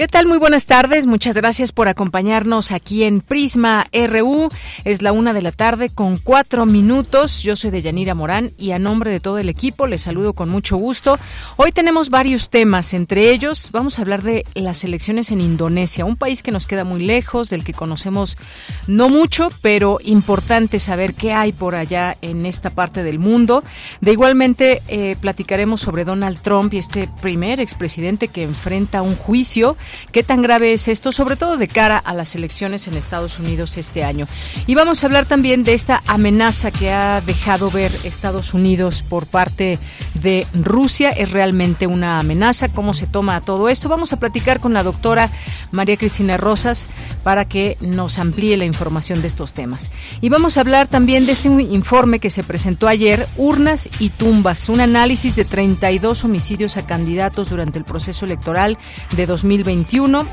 ¿Qué tal? Muy buenas tardes. Muchas gracias por acompañarnos aquí en Prisma RU. Es la una de la tarde con cuatro minutos. Yo soy Deyanira Morán y a nombre de todo el equipo les saludo con mucho gusto. Hoy tenemos varios temas. Entre ellos vamos a hablar de las elecciones en Indonesia, un país que nos queda muy lejos, del que conocemos no mucho, pero importante saber qué hay por allá en esta parte del mundo. De igualmente eh, platicaremos sobre Donald Trump y este primer expresidente que enfrenta un juicio ¿Qué tan grave es esto, sobre todo de cara a las elecciones en Estados Unidos este año? Y vamos a hablar también de esta amenaza que ha dejado ver Estados Unidos por parte de Rusia. ¿Es realmente una amenaza? ¿Cómo se toma todo esto? Vamos a platicar con la doctora María Cristina Rosas para que nos amplíe la información de estos temas. Y vamos a hablar también de este informe que se presentó ayer, Urnas y Tumbas, un análisis de 32 homicidios a candidatos durante el proceso electoral de 2020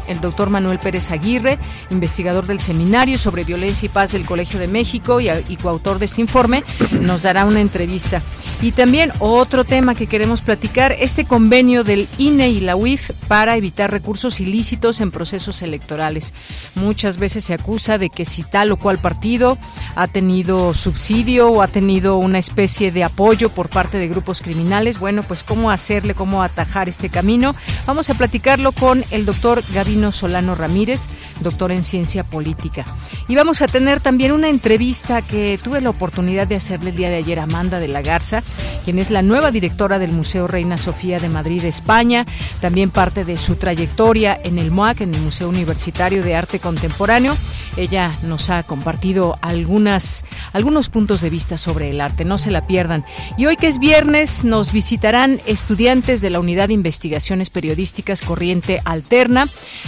el doctor Manuel Pérez Aguirre, investigador del Seminario sobre Violencia y Paz del Colegio de México y, y coautor de este informe, nos dará una entrevista. Y también otro tema que queremos platicar, este convenio del INE y la UIF para evitar recursos ilícitos en procesos electorales. Muchas veces se acusa de que si tal o cual partido ha tenido subsidio o ha tenido una especie de apoyo por parte de grupos criminales, bueno, pues cómo hacerle, cómo atajar este camino. Vamos a platicarlo con el doctor Gavino Solano Ramírez, doctor en ciencia política. Y vamos a tener también una entrevista que tuve la oportunidad de hacerle el día de ayer a Amanda de la Garza, quien es la nueva directora del Museo Reina Sofía de Madrid, España, también parte de su trayectoria en el MOAC, en el Museo Universitario de Arte Contemporáneo. Ella nos ha compartido algunas, algunos puntos de vista sobre el arte, no se la pierdan. Y hoy que es viernes nos visitarán estudiantes de la Unidad de Investigaciones Periodísticas Corriente Alterna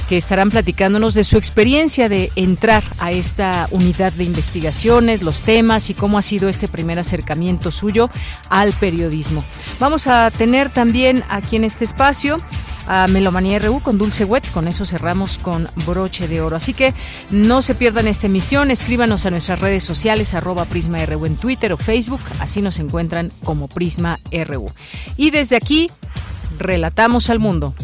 que estarán platicándonos de su experiencia de entrar a esta unidad de investigaciones, los temas y cómo ha sido este primer acercamiento suyo al periodismo. Vamos a tener también aquí en este espacio a Melomanía RU con Dulce Wet. Con eso cerramos con broche de oro. Así que no se pierdan esta emisión. Escríbanos a nuestras redes sociales, arroba Prisma RU en Twitter o Facebook. Así nos encuentran como Prisma RU. Y desde aquí, relatamos al mundo.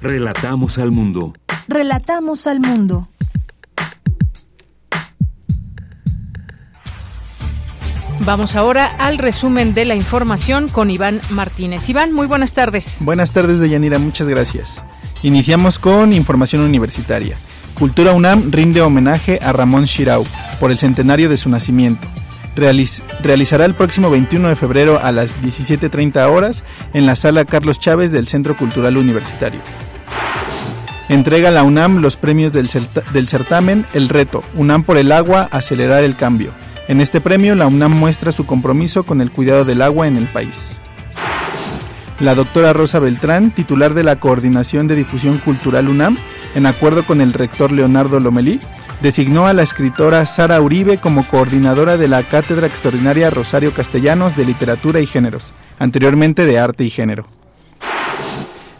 Relatamos al mundo. Relatamos al mundo. Vamos ahora al resumen de la información con Iván Martínez. Iván, muy buenas tardes. Buenas tardes, Deyanira, muchas gracias. Iniciamos con información universitaria. Cultura UNAM rinde homenaje a Ramón Shirau por el centenario de su nacimiento realizará el próximo 21 de febrero a las 17.30 horas en la sala Carlos Chávez del Centro Cultural Universitario. Entrega la UNAM los premios del, certamen El Reto, UNAM por el agua, acelerar el cambio. En este premio, la UNAM muestra su compromiso con el cuidado del agua en el país. La doctora Rosa Beltrán, titular de la Coordinación de Difusión Cultural UNAM, en acuerdo con el rector Leonardo Lomelí, designó a la escritora Sara Uribe como coordinadora de la Cátedra Extraordinaria Rosario Castellanos de Literatura y Géneros, anteriormente de Arte y Género.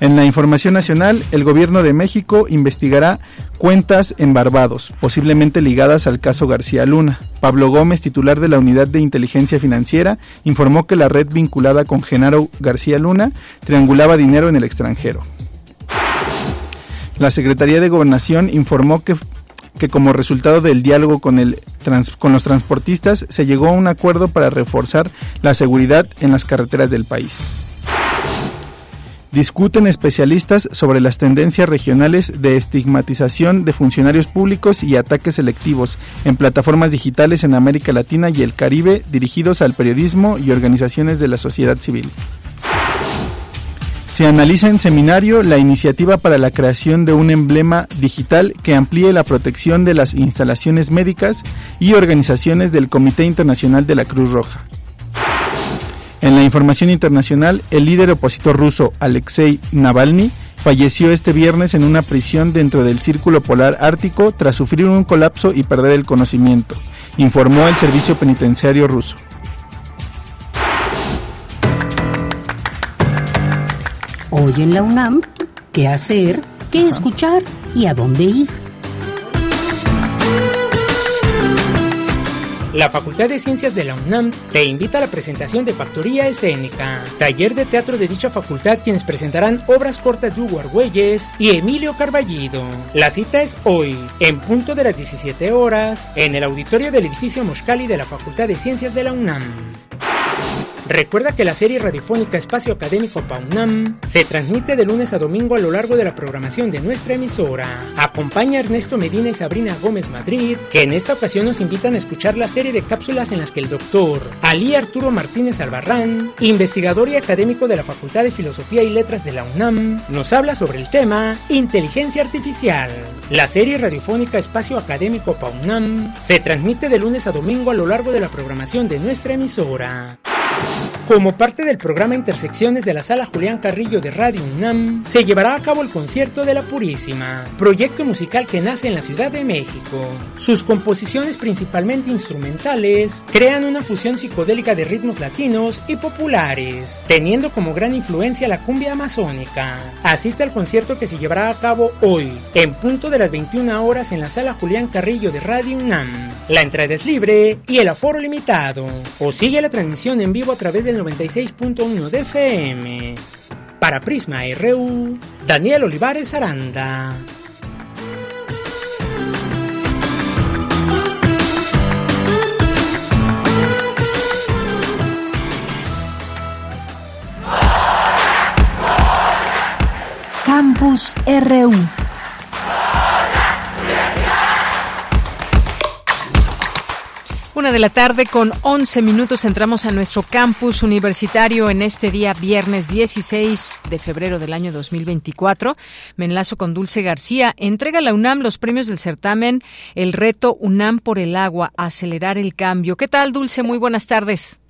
En la información nacional, el gobierno de México investigará cuentas en Barbados, posiblemente ligadas al caso García Luna. Pablo Gómez, titular de la Unidad de Inteligencia Financiera, informó que la red vinculada con Genaro García Luna triangulaba dinero en el extranjero. La Secretaría de Gobernación informó que que como resultado del diálogo con, el con los transportistas se llegó a un acuerdo para reforzar la seguridad en las carreteras del país. Discuten especialistas sobre las tendencias regionales de estigmatización de funcionarios públicos y ataques selectivos en plataformas digitales en América Latina y el Caribe dirigidos al periodismo y organizaciones de la sociedad civil. Se analiza en seminario la iniciativa para la creación de un emblema digital que amplíe la protección de las instalaciones médicas y organizaciones del Comité Internacional de la Cruz Roja. En la información internacional, el líder opositor ruso Alexei Navalny falleció este viernes en una prisión dentro del Círculo Polar Ártico tras sufrir un colapso y perder el conocimiento, informó el servicio penitenciario ruso. Hoy en la UNAM, ¿qué hacer? ¿Qué escuchar? ¿Y a dónde ir? La Facultad de Ciencias de la UNAM te invita a la presentación de Factoría Escénica, taller de teatro de dicha facultad quienes presentarán obras cortas de Hugo Argüelles y Emilio Carballido. La cita es hoy, en punto de las 17 horas, en el auditorio del edificio Moscali de la Facultad de Ciencias de la UNAM. Recuerda que la serie radiofónica Espacio Académico PAUNAM se transmite de lunes a domingo a lo largo de la programación de nuestra emisora. Acompaña a Ernesto Medina y Sabrina Gómez Madrid, que en esta ocasión nos invitan a escuchar la serie de cápsulas en las que el doctor Ali Arturo Martínez Albarrán, investigador y académico de la Facultad de Filosofía y Letras de la UNAM, nos habla sobre el tema Inteligencia Artificial. La serie radiofónica Espacio Académico PAUNAM se transmite de lunes a domingo a lo largo de la programación de nuestra emisora. Yeah. Como parte del programa Intersecciones de la Sala Julián Carrillo de Radio UNAM, se llevará a cabo el concierto de la Purísima, proyecto musical que nace en la Ciudad de México. Sus composiciones principalmente instrumentales crean una fusión psicodélica de ritmos latinos y populares, teniendo como gran influencia la cumbia amazónica. Asiste al concierto que se llevará a cabo hoy, en punto de las 21 horas en la Sala Julián Carrillo de Radio UNAM. La entrada es libre y el aforo limitado. O sigue la transmisión en vivo a través del 96.1 de FM. Para Prisma RU, Daniel Olivares Aranda. Campus RU. Una de la tarde con 11 minutos entramos a nuestro campus universitario en este día viernes 16 de febrero del año 2024. Me enlazo con Dulce García. Entrega la UNAM los premios del certamen El reto UNAM por el agua, acelerar el cambio. ¿Qué tal, Dulce? Muy buenas tardes.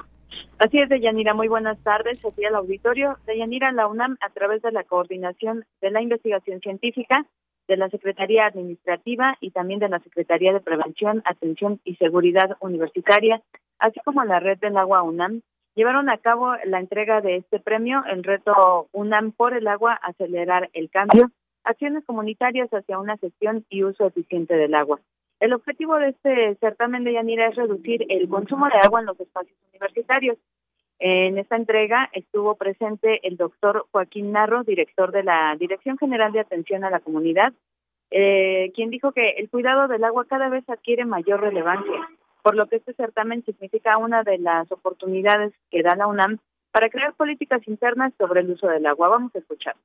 Así es, Deyanira. Muy buenas tardes. Aquí al auditorio. Deyanira, la UNAM, a través de la coordinación de la investigación científica, de la Secretaría Administrativa y también de la Secretaría de Prevención, Atención y Seguridad Universitaria, así como la red del agua UNAM, llevaron a cabo la entrega de este premio, el reto UNAM por el agua, acelerar el cambio, acciones comunitarias hacia una gestión y uso eficiente del agua. El objetivo de este certamen de Yanira es reducir el consumo de agua en los espacios universitarios. En esta entrega estuvo presente el doctor Joaquín Narro, director de la Dirección General de Atención a la Comunidad, eh, quien dijo que el cuidado del agua cada vez adquiere mayor relevancia, por lo que este certamen significa una de las oportunidades que da la UNAM para crear políticas internas sobre el uso del agua. Vamos a escuchar.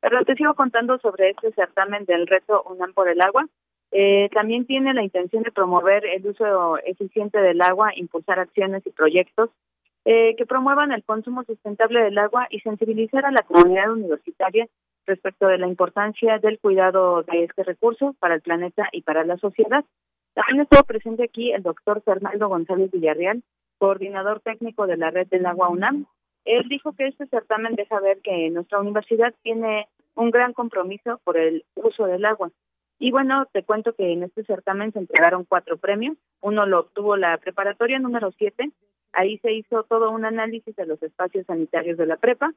Pero te sigo contando sobre este certamen del reto UNAM por el agua. Eh, también tiene la intención de promover el uso eficiente del agua, impulsar acciones y proyectos eh, que promuevan el consumo sustentable del agua y sensibilizar a la comunidad universitaria respecto de la importancia del cuidado de este recurso para el planeta y para la sociedad. También estuvo presente aquí el doctor Fernando González Villarreal, coordinador técnico de la red del agua UNAM. Él dijo que este certamen deja ver que nuestra universidad tiene un gran compromiso por el uso del agua. Y bueno, te cuento que en este certamen se entregaron cuatro premios. Uno lo obtuvo la preparatoria número siete, Ahí se hizo todo un análisis de los espacios sanitarios de la prepa.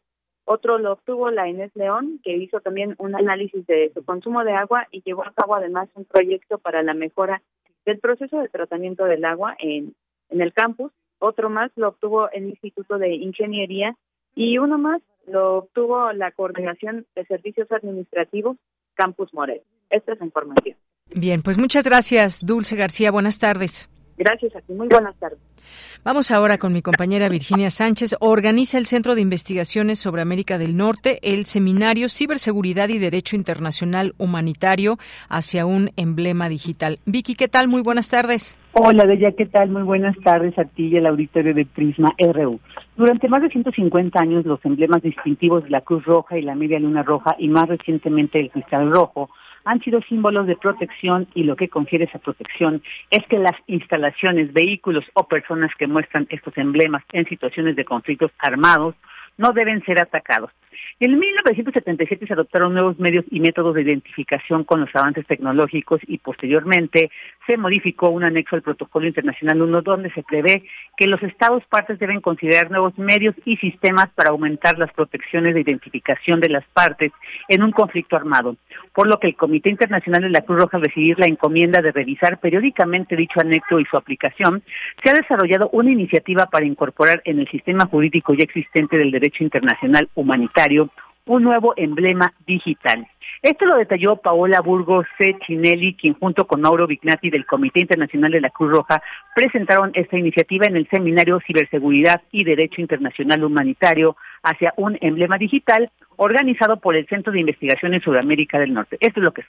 Otro lo obtuvo la Inés León, que hizo también un análisis de su consumo de agua y llevó a cabo además un proyecto para la mejora del proceso de tratamiento del agua en, en el campus. Otro más lo obtuvo el Instituto de Ingeniería y uno más lo obtuvo la Coordinación de Servicios Administrativos Campus Morel. Esta es la información. Bien, pues muchas gracias, Dulce García. Buenas tardes. Gracias a ti. Muy buenas tardes. Vamos ahora con mi compañera Virginia Sánchez. Organiza el Centro de Investigaciones sobre América del Norte el seminario Ciberseguridad y Derecho Internacional Humanitario hacia un emblema digital. Vicky, ¿qué tal? Muy buenas tardes. Hola, Bella, ¿qué tal? Muy buenas tardes a ti y al auditorio de Prisma RU. Durante más de 150 años, los emblemas distintivos de la Cruz Roja y la Media Luna Roja y más recientemente el Cristal Rojo han sido símbolos de protección y lo que confiere esa protección es que las instalaciones, vehículos o personas que muestran estos emblemas en situaciones de conflictos armados no deben ser atacados. En 1977 se adoptaron nuevos medios y métodos de identificación con los avances tecnológicos y posteriormente se modificó un anexo al Protocolo Internacional 1 donde se prevé que los Estados partes deben considerar nuevos medios y sistemas para aumentar las protecciones de identificación de las partes en un conflicto armado, por lo que el Comité Internacional de la Cruz Roja al recibir la encomienda de revisar periódicamente dicho anexo y su aplicación, se ha desarrollado una iniciativa para incorporar en el sistema jurídico ya existente del derecho internacional humanitario un nuevo emblema digital. Esto lo detalló Paola Burgos C. Chinelli, quien junto con Mauro Vignati del Comité Internacional de la Cruz Roja presentaron esta iniciativa en el seminario Ciberseguridad y Derecho Internacional Humanitario hacia un emblema digital organizado por el Centro de Investigaciones sobre América del Norte. Esto es lo que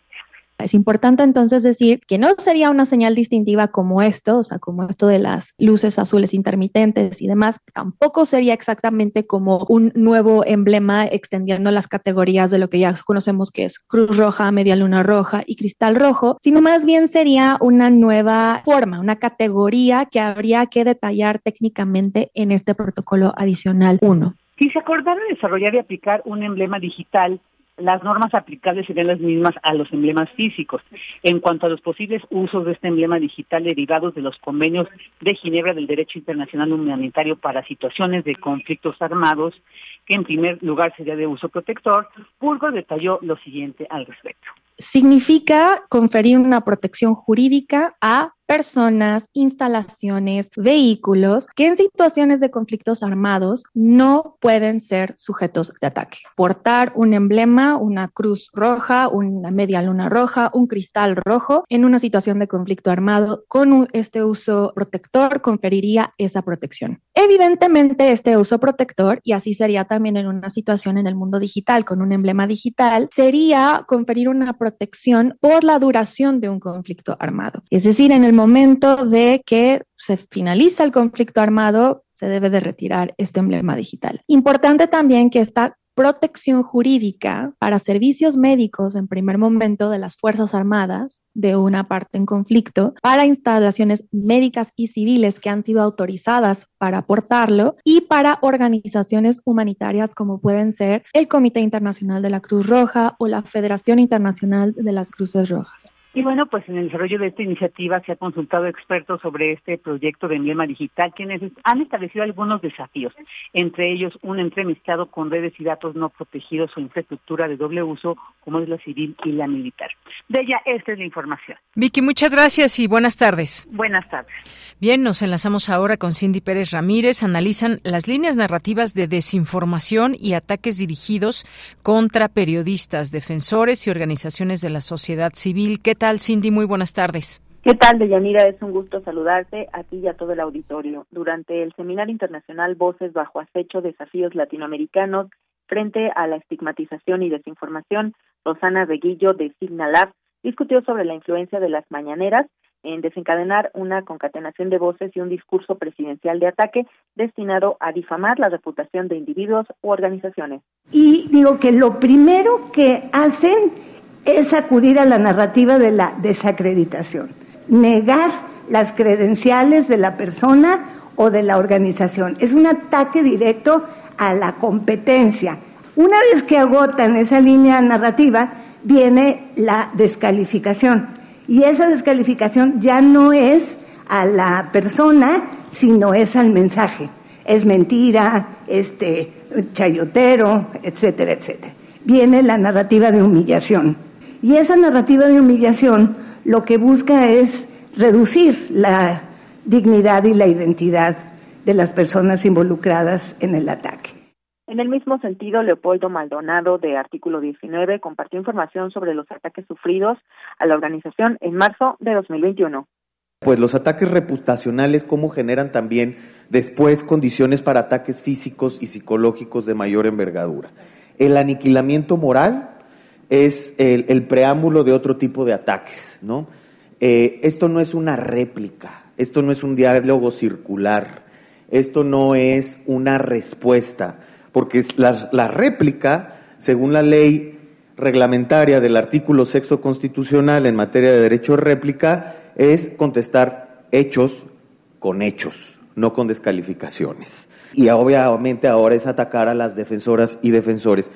es importante entonces decir que no sería una señal distintiva como esto, o sea, como esto de las luces azules intermitentes y demás, tampoco sería exactamente como un nuevo emblema extendiendo las categorías de lo que ya conocemos que es Cruz Roja, Media Luna Roja y Cristal Rojo, sino más bien sería una nueva forma, una categoría que habría que detallar técnicamente en este protocolo adicional 1. Si se acordara desarrollar y aplicar un emblema digital las normas aplicables serían las mismas a los emblemas físicos. En cuanto a los posibles usos de este emblema digital derivados de los convenios de Ginebra del Derecho Internacional Humanitario para situaciones de conflictos armados, que en primer lugar sería de uso protector, Burgos detalló lo siguiente al respecto. Significa conferir una protección jurídica a personas, instalaciones, vehículos que en situaciones de conflictos armados no pueden ser sujetos de ataque. Portar un emblema, una cruz roja, una media luna roja, un cristal rojo en una situación de conflicto armado con este uso protector conferiría esa protección. Evidentemente este uso protector, y así sería también en una situación en el mundo digital con un emblema digital, sería conferir una protección por la duración de un conflicto armado. Es decir, en el momento de que se finaliza el conflicto armado, se debe de retirar este emblema digital. Importante también que esta protección jurídica para servicios médicos en primer momento de las Fuerzas Armadas de una parte en conflicto, para instalaciones médicas y civiles que han sido autorizadas para aportarlo y para organizaciones humanitarias como pueden ser el Comité Internacional de la Cruz Roja o la Federación Internacional de las Cruces Rojas. Y bueno, pues en el desarrollo de esta iniciativa se ha consultado expertos sobre este proyecto de emblema digital, quienes han establecido algunos desafíos, entre ellos un entremezclado con redes y datos no protegidos o infraestructura de doble uso, como es la civil y la militar. De ella, esta es la información. Vicky, muchas gracias y buenas tardes. Buenas tardes. Bien, nos enlazamos ahora con Cindy Pérez Ramírez. Analizan las líneas narrativas de desinformación y ataques dirigidos contra periodistas, defensores y organizaciones de la sociedad civil. ¿Qué tal, Cindy? Muy buenas tardes. ¿Qué tal, Deyanira? Es un gusto saludarte a ti y a todo el auditorio. Durante el Seminario Internacional Voces bajo acecho Desafíos Latinoamericanos frente a la estigmatización y desinformación, Rosana Reguillo de Signalab discutió sobre la influencia de las mañaneras en desencadenar una concatenación de voces y un discurso presidencial de ataque destinado a difamar la reputación de individuos u organizaciones. Y digo que lo primero que hacen es acudir a la narrativa de la desacreditación, negar las credenciales de la persona o de la organización. Es un ataque directo a la competencia. Una vez que agotan esa línea narrativa, viene la descalificación y esa descalificación ya no es a la persona, sino es al mensaje. Es mentira, este chayotero, etcétera, etcétera. Viene la narrativa de humillación. Y esa narrativa de humillación lo que busca es reducir la dignidad y la identidad de las personas involucradas en el ataque. En el mismo sentido, Leopoldo Maldonado, de Artículo 19, compartió información sobre los ataques sufridos a la organización en marzo de 2021. Pues los ataques reputacionales, cómo generan también después condiciones para ataques físicos y psicológicos de mayor envergadura. El aniquilamiento moral es el, preámbulo de otro tipo de ataques, ¿no? Eh, esto no es una réplica, esto no es un diálogo circular, esto no es una respuesta, porque la, la réplica, según la ley reglamentaria del artículo sexto constitucional en materia de derecho de réplica, es contestar hechos con hechos, no con descalificaciones. Y obviamente ahora es atacar a las defensoras y defensores.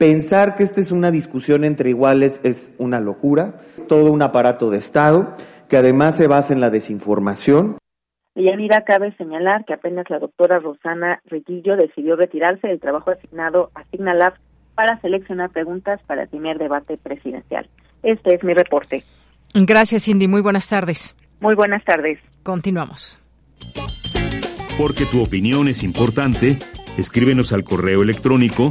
Pensar que esta es una discusión entre iguales es una locura, todo un aparato de Estado que además se basa en la desinformación. Yanira, cabe señalar que apenas la doctora Rosana Reguillo decidió retirarse del trabajo asignado a Signalab para seleccionar preguntas para el primer debate presidencial. Este es mi reporte. Gracias, Cindy. Muy buenas tardes. Muy buenas tardes. Continuamos. Porque tu opinión es importante, escríbenos al correo electrónico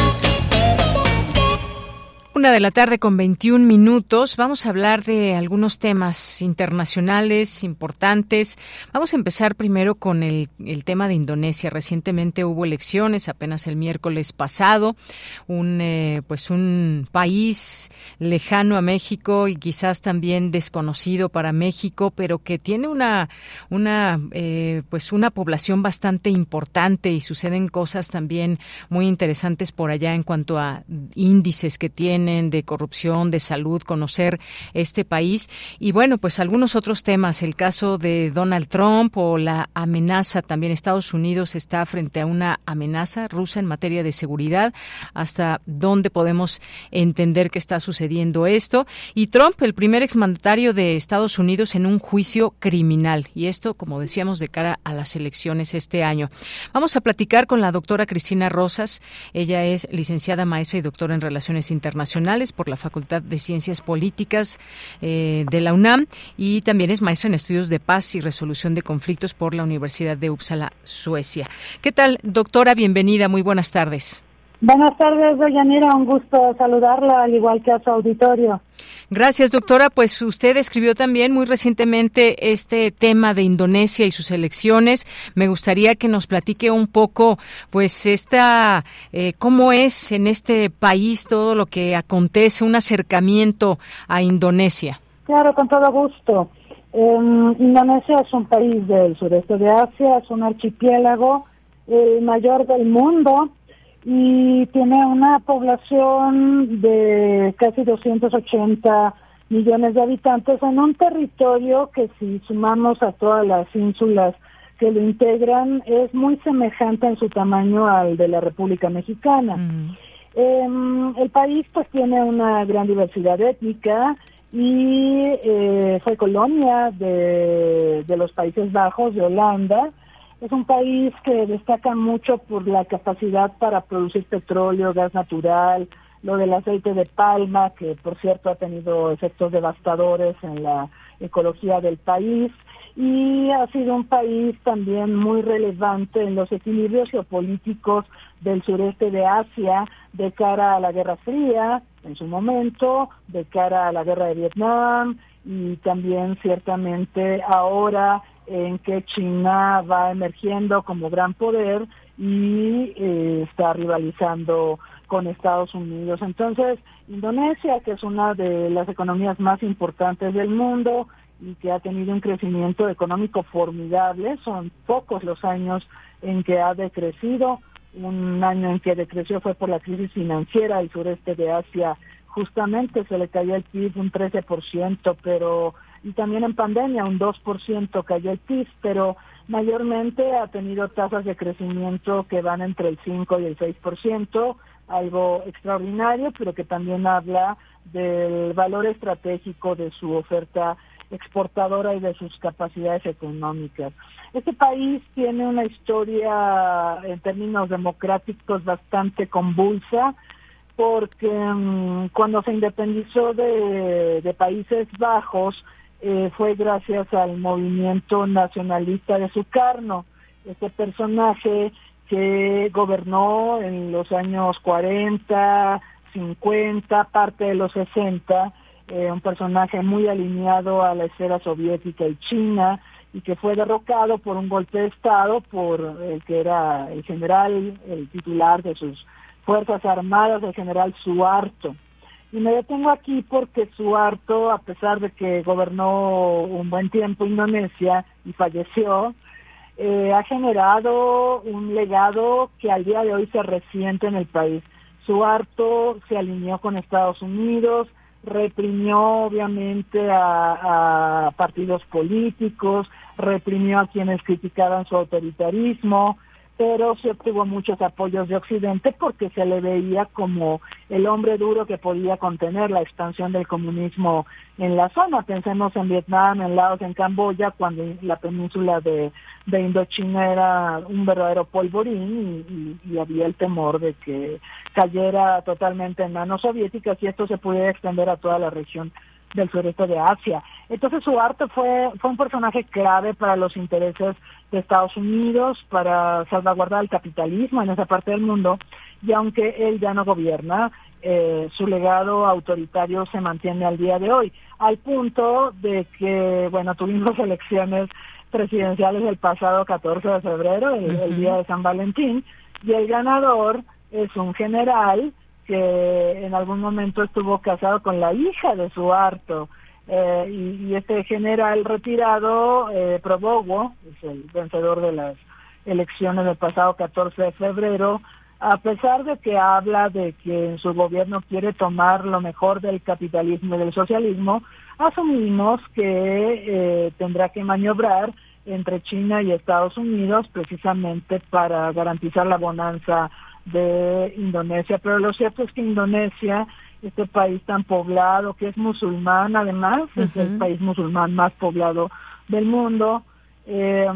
Una de la tarde con 21 minutos. Vamos a hablar de algunos temas internacionales importantes. Vamos a empezar primero con el, tema de Indonesia. Recientemente hubo elecciones, apenas el miércoles pasado. Un, eh, pues un país lejano a México y quizás también desconocido para México, pero que tiene una, una, eh, pues una población bastante importante y suceden cosas también muy interesantes por allá en cuanto a índices que tiene de corrupción, de salud, conocer este país. Y bueno, pues algunos otros temas, el caso de Donald Trump o la amenaza también. Estados Unidos está frente a una amenaza rusa en materia de seguridad. ¿Hasta dónde podemos entender que está sucediendo esto? Y Trump, el primer exmandatario de Estados Unidos en un juicio criminal. Y esto, como decíamos, de cara a las elecciones este año. Vamos a platicar con la doctora Cristina Rosas. Ella es licenciada maestra y doctora en Relaciones Internacionales por la Facultad de Ciencias Políticas eh, de la UNAM y también es maestra en estudios de paz y resolución de conflictos por la Universidad de Uppsala, Suecia. ¿Qué tal, doctora? Bienvenida, muy buenas tardes. Buenas tardes, Doñanera, un gusto saludarla, al igual que a su auditorio. Gracias, doctora. Pues usted escribió también muy recientemente este tema de Indonesia y sus elecciones. Me gustaría que nos platique un poco, pues, esta, eh, cómo es en este país todo lo que acontece, un acercamiento a Indonesia. Claro, con todo gusto. Indonesia es un país del sureste de Asia, es un archipiélago, el mayor del mundo y tiene una población de casi 280 millones de habitantes en un territorio que si sumamos a todas las ínsulas que lo integran es muy semejante en su tamaño al de la República Mexicana. Mm. Em, el país pues tiene una gran diversidad étnica y eh, fue colonia de, de los Países Bajos, de Holanda, es un país que destaca mucho por la capacidad para producir petróleo, gas natural, lo del aceite de palma, que por cierto ha tenido efectos devastadores en la ecología del país, y ha sido un país también muy relevante en los equilibrios geopolíticos del sureste de Asia de cara a la Guerra Fría en su momento, de cara a la Guerra de Vietnam y también ciertamente ahora en que China va emergiendo como gran poder y eh, está rivalizando con Estados Unidos. Entonces, Indonesia, que es una de las economías más importantes del mundo y que ha tenido un crecimiento económico formidable, son pocos los años en que ha decrecido. Un año en que decreció fue por la crisis financiera del sureste de Asia. Justamente se le cayó el PIB un 13%, pero y también en pandemia un 2% cayó el PIB, pero mayormente ha tenido tasas de crecimiento que van entre el 5 y el 6%, algo extraordinario, pero que también habla del valor estratégico de su oferta exportadora y de sus capacidades económicas. Este país tiene una historia en términos democráticos bastante convulsa porque mm, cuando se independizó de, de Países Bajos, eh, fue gracias al movimiento nacionalista de Sukarno, este personaje que gobernó en los años 40, 50, parte de los 60, eh, un personaje muy alineado a la esfera soviética y china y que fue derrocado por un golpe de Estado por el que era el general, el titular de sus Fuerzas Armadas, el general Suarto. Y me detengo aquí porque Suarto, a pesar de que gobernó un buen tiempo Indonesia y falleció, eh, ha generado un legado que al día de hoy se resiente en el país. Suarto se alineó con Estados Unidos, reprimió obviamente a, partidos políticos, reprimió a quienes criticaban su autoritarismo, pero se obtuvo muchos apoyos de Occidente porque se le veía como el hombre duro que podía contener la expansión del comunismo en la zona. Pensemos en Vietnam, en Laos, en Camboya, cuando la península de, Indochina era un verdadero polvorín y, había el temor de que cayera totalmente en manos soviéticas y esto se pudiera extender a toda la región del sureste de Asia. Entonces su arte fue, fue un personaje clave para los intereses de Estados Unidos, para salvaguardar el capitalismo en esa parte del mundo, y aunque él ya no gobierna, eh, su legado autoritario se mantiene al día de hoy, al punto de que, bueno, tuvimos elecciones presidenciales el pasado 14 de febrero, el día de San Valentín, y el ganador es un general que en algún momento estuvo casado con la hija de su harto. Eh, y, este general retirado, eh, Probogo, es el vencedor de las elecciones del pasado 14 de febrero, a pesar de que habla de que en su gobierno quiere tomar lo mejor del capitalismo y del socialismo, asumimos que eh, tendrá que maniobrar entre China y Estados Unidos precisamente para garantizar la bonanza de Indonesia, pero lo cierto es que Indonesia, este país tan poblado, que es musulmán además, es el país musulmán más poblado del mundo, eh,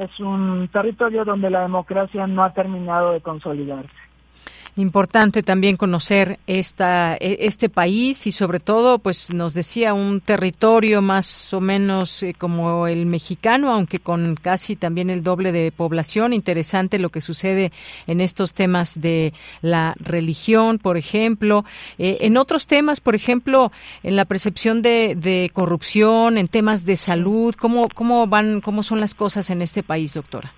es un territorio donde la democracia no ha terminado de consolidarse. Importante también conocer esta, e, este país y sobre todo, pues nos decía un territorio más o menos eh, como el mexicano, aunque con casi también el doble de población. Interesante lo que sucede en estos temas de la religión, por ejemplo. Eh, en otros temas, por ejemplo, en la percepción de, de corrupción, en temas de salud, ¿cómo, cómo van, cómo son las cosas en este país, doctora?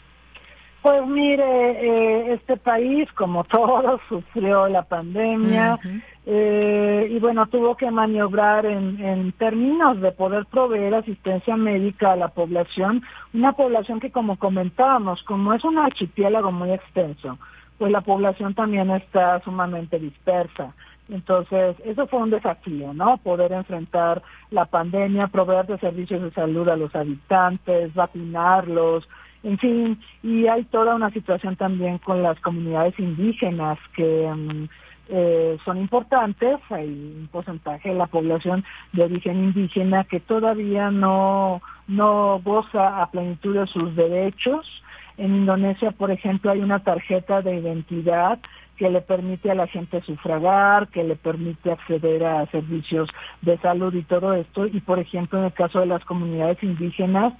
Pues mire, eh, este país, como todos, sufrió la pandemia eh, y bueno, tuvo que maniobrar en, en términos de poder proveer asistencia médica a la población, una población que como comentábamos, como es un archipiélago muy extenso, pues la población también está sumamente dispersa. Entonces, eso fue un desafío, ¿no? Poder enfrentar la pandemia, proveer de servicios de salud a los habitantes, vacunarlos, en fin, y hay toda una situación también con las comunidades indígenas que mm, eh, son importantes, hay un porcentaje de la población de origen indígena que todavía no, no goza a plenitud de sus derechos. En Indonesia, por ejemplo, hay una tarjeta de identidad que le permite a la gente sufragar, que le permite acceder a servicios de salud y todo esto. Y, por ejemplo, en el caso de las comunidades indígenas,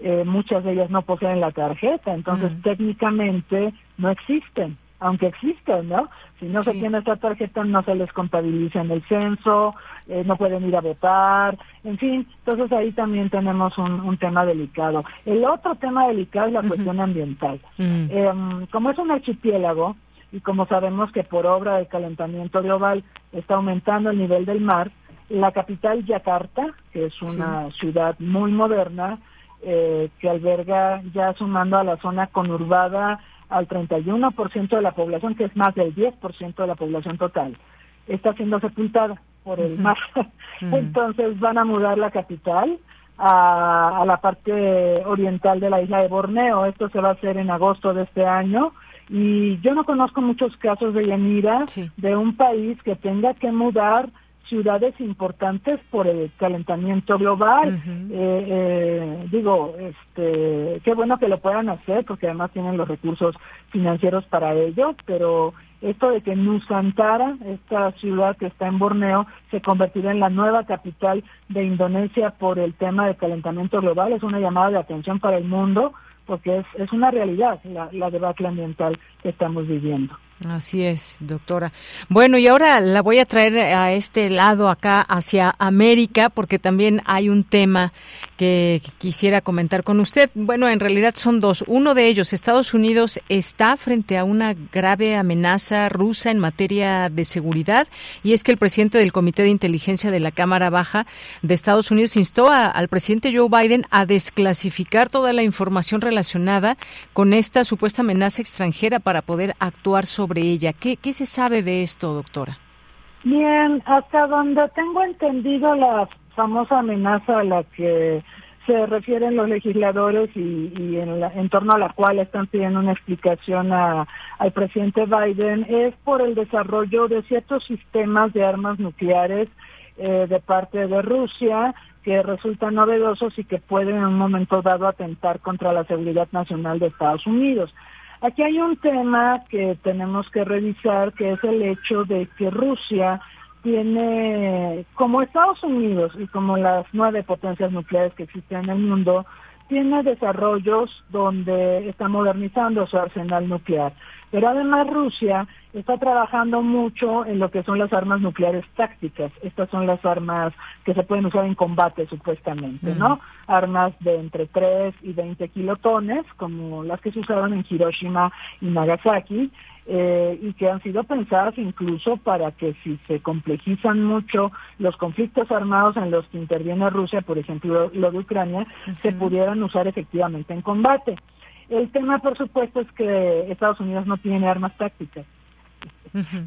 eh, muchas de ellas no poseen la tarjeta, entonces técnicamente no existen, aunque existen, ¿no? Si no se tiene esta tarjeta no se les contabiliza en el censo, eh, no pueden ir a votar, en fin, entonces ahí también tenemos un, tema delicado. El otro tema delicado es la cuestión ambiental. Em, como es un archipiélago, y como sabemos que por obra del calentamiento global está aumentando el nivel del mar, la capital Yakarta, que es una ciudad muy moderna, eh, que alberga ya sumando a la zona conurbada al 31% de la población, que es más del 10% de la población total, está siendo sepultada por el mar. Entonces van a mudar la capital a, a, la parte oriental de la isla de Borneo. Esto se va a hacer en agosto de este año. Y yo no conozco muchos casos de Yanira de un país que tenga que mudar ciudades importantes por el calentamiento global. eh, eh, digo, este, qué bueno que lo puedan hacer porque además tienen los recursos financieros para ello, pero esto de que Nusantara, esta ciudad que está en Borneo, se convertirá en la nueva capital de Indonesia por el tema del calentamiento global es una llamada de atención para el mundo porque es, es una realidad la, la debacle ambiental que estamos viviendo. Así es, doctora. Bueno, y ahora la voy a traer a este lado acá hacia América porque también hay un tema que quisiera comentar con usted. Bueno, en realidad son dos. Uno de ellos, Estados Unidos está frente a una grave amenaza rusa en materia de seguridad y es que el presidente del Comité de Inteligencia de la Cámara Baja de Estados Unidos instó al presidente Joe Biden a desclasificar toda la información relacionada con esta supuesta amenaza extranjera para poder actuar sobre ella. ¿Qué, ¿Qué se sabe de esto, doctora? Bien, hasta donde tengo entendido la famosa amenaza a la que se refieren los legisladores y, y en, en, torno a la cual están pidiendo una explicación a, al presidente Biden es por el desarrollo de ciertos sistemas de armas nucleares eh, de parte de Rusia que resultan novedosos y que pueden en un momento dado atentar contra la seguridad nacional de Estados Unidos. Aquí hay un tema que tenemos que revisar, que es el hecho de que Rusia tiene, como Estados Unidos y como las nueve potencias nucleares que existen en el mundo, tiene desarrollos donde está modernizando su arsenal nuclear. Pero además Rusia está trabajando mucho en lo que son las armas nucleares tácticas. Estas son las armas que se pueden usar en combate supuestamente, ¿no? Armas de entre 3 y 20 kilotones, como las que se usaron en Hiroshima y Nagasaki, eh, y que han sido pensadas incluso para que si se complejizan mucho los conflictos armados en los que interviene Rusia, por ejemplo lo de Ucrania, se pudieran usar efectivamente en combate. El tema, por supuesto, es que Estados Unidos no tiene armas tácticas.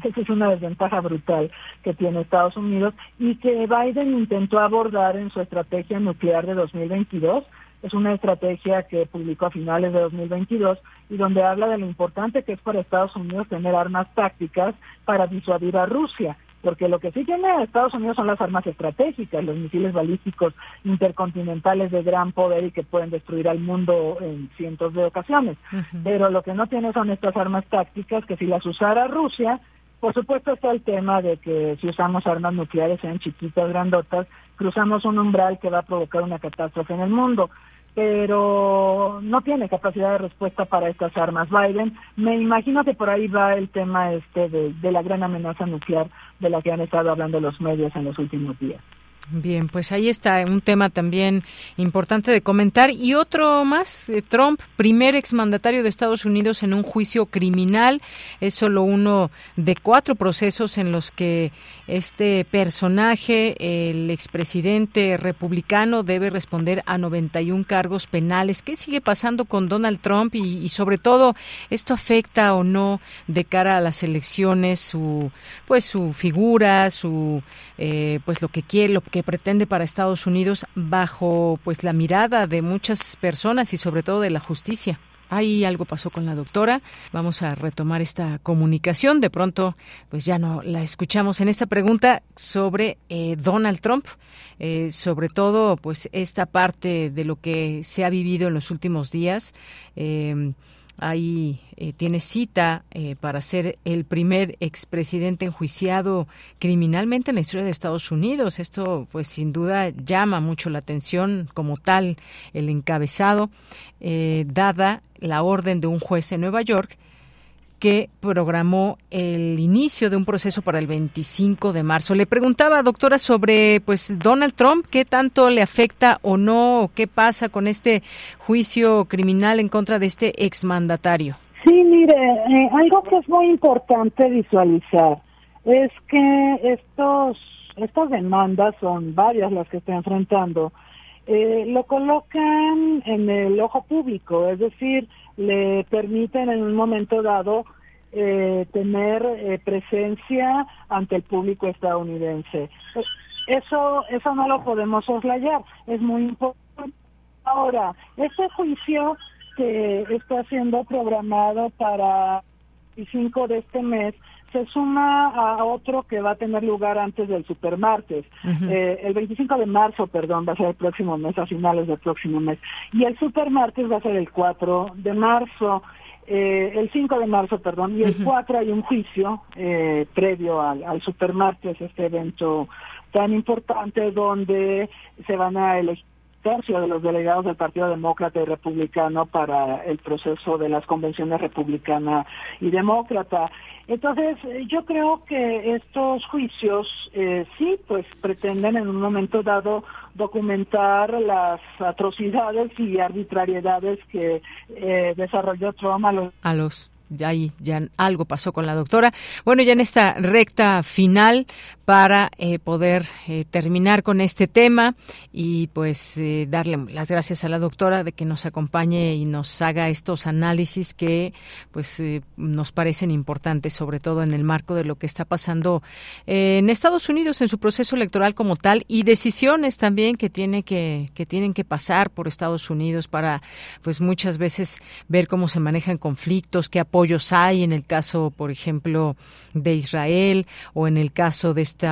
Esa es una desventaja brutal que tiene Estados Unidos y que Biden intentó abordar en su estrategia nuclear de 2022. Es una estrategia que publicó a finales de 2022 y donde habla de lo importante que es para Estados Unidos tener armas tácticas para disuadir a Rusia porque lo que sí tiene Estados Unidos son las armas estratégicas, los misiles balísticos intercontinentales de gran poder y que pueden destruir al mundo en cientos de ocasiones. Pero lo que no tiene son estas armas tácticas que si las usara Rusia, por supuesto está el tema de que si usamos armas nucleares, sean chiquitas, grandotas, cruzamos un umbral que va a provocar una catástrofe en el mundo pero no tiene capacidad de respuesta para estas armas. Biden, me imagino que por ahí va el tema este de, de la gran amenaza nuclear de la que han estado hablando los medios en los últimos días. Bien, pues ahí está un tema también importante de comentar. Y otro más, Trump, primer exmandatario de Estados Unidos en un juicio criminal. Es solo uno de cuatro procesos en los que este personaje, el expresidente republicano, debe responder a 91 cargos penales. ¿Qué sigue pasando con Donald Trump? Y, y sobre todo, ¿esto afecta o no de cara a las elecciones su, pues, su figura, su, eh, pues, lo que quiere, lo que pretende para Estados Unidos bajo pues la mirada de muchas personas y sobre todo de la justicia. Ahí algo pasó con la doctora. Vamos a retomar esta comunicación. De pronto, pues ya no la escuchamos en esta pregunta sobre eh, Donald Trump, eh, sobre todo, pues esta parte de lo que se ha vivido en los últimos días. Eh, Ahí eh, tiene cita eh, para ser el primer expresidente enjuiciado criminalmente en la historia de Estados Unidos. Esto, pues, sin duda llama mucho la atención como tal el encabezado, eh, dada la orden de un juez en Nueva York que programó el inicio de un proceso para el 25 de marzo. Le preguntaba, doctora, sobre pues Donald Trump, qué tanto le afecta o no, o qué pasa con este juicio criminal en contra de este exmandatario. Sí, mire, eh, algo que es muy importante visualizar es que estos estas demandas son varias las que está enfrentando. Eh, lo colocan en el ojo público, es decir, le permiten en un momento dado eh, tener eh, presencia ante el público estadounidense. Eso, eso no lo podemos soslayar, es muy importante. Ahora, este juicio que está siendo programado para el 5 de este mes se suma a otro que va a tener lugar antes del supermartes. eh, el 25 de marzo, perdón, va a ser el próximo mes, a finales del próximo mes. Y el supermartes va a ser el 4 de marzo. Eh, el 5 de marzo, perdón, y el 4 hay un juicio eh, previo al, al supermartes, este evento tan importante donde se van a elegir de los delegados del Partido Demócrata y Republicano para el proceso de las convenciones republicana y demócrata. Entonces, yo creo que estos juicios eh, sí, pues pretenden en un momento dado documentar las atrocidades y arbitrariedades que eh, desarrolló Trump a los ya ya algo pasó con la doctora. Bueno, ya en esta recta final para eh, poder eh, terminar con este tema y pues eh, darle las gracias a la doctora de que nos acompañe y nos haga estos análisis que pues nos parecen importantes, sobre todo en el marco de lo que está pasando en Estados Unidos en su proceso electoral como tal y decisiones también que tiene que que tienen que pasar por Estados Unidos para pues muchas veces ver cómo se manejan conflictos, qué apoyos hay en el caso, por ejemplo, de Israel o en el caso de este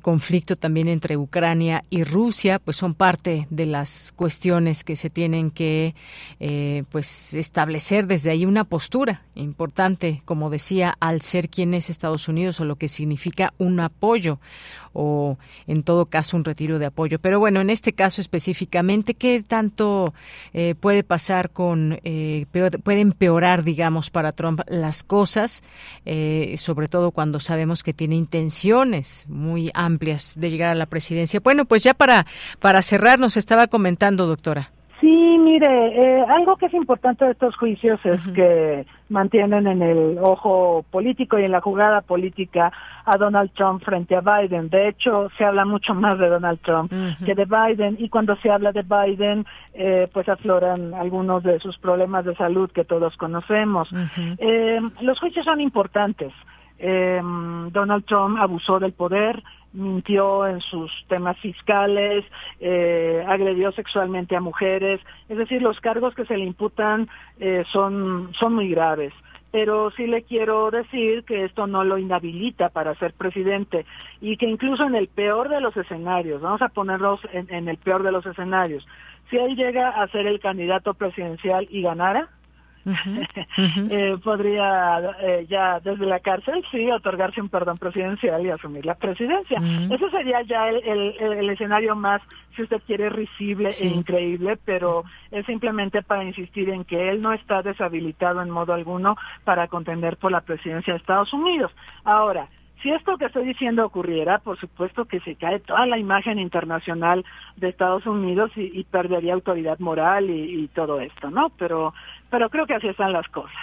conflicto también entre Ucrania y Rusia, pues son parte de las cuestiones que se tienen que eh, pues establecer. Desde ahí una postura importante, como decía, al ser quien es Estados Unidos o lo que significa un apoyo o en todo caso un retiro de apoyo. Pero bueno, en este caso específicamente, ¿qué tanto eh, puede pasar con, eh, puede empeorar, digamos, para Trump las cosas, eh, sobre todo cuando sabemos que tiene intenciones muy amplias de llegar a la presidencia? Bueno, pues ya para, para cerrar, nos estaba comentando, doctora. Sí, mire, eh, algo que es importante de estos juicios es que mantienen en el ojo político y en la jugada política a Donald Trump frente a Biden. De hecho, se habla mucho más de Donald Trump que de Biden y cuando se habla de Biden, eh, pues afloran algunos de sus problemas de salud que todos conocemos. eh, los juicios son importantes. Eh, Donald Trump abusó del poder, mintió en sus temas fiscales, eh, agredió sexualmente a mujeres, es decir, los cargos que se le imputan eh, son, son muy graves. Pero sí le quiero decir que esto no lo inhabilita para ser presidente y que incluso en el peor de los escenarios, vamos a ponerlos en, en el peor de los escenarios, si él llega a ser el candidato presidencial y ganara, eh, podría eh, ya desde la cárcel sí otorgarse un perdón presidencial y asumir la presidencia. Ese sería ya el, el, escenario más, si usted quiere, risible e increíble, pero es simplemente para insistir en que él no está deshabilitado en modo alguno para contender por la presidencia de Estados Unidos. Ahora, si esto que estoy diciendo ocurriera, por supuesto que se cae toda la imagen internacional de Estados Unidos y, perdería autoridad moral y, todo esto, ¿no? Pero, pero creo que así están las cosas.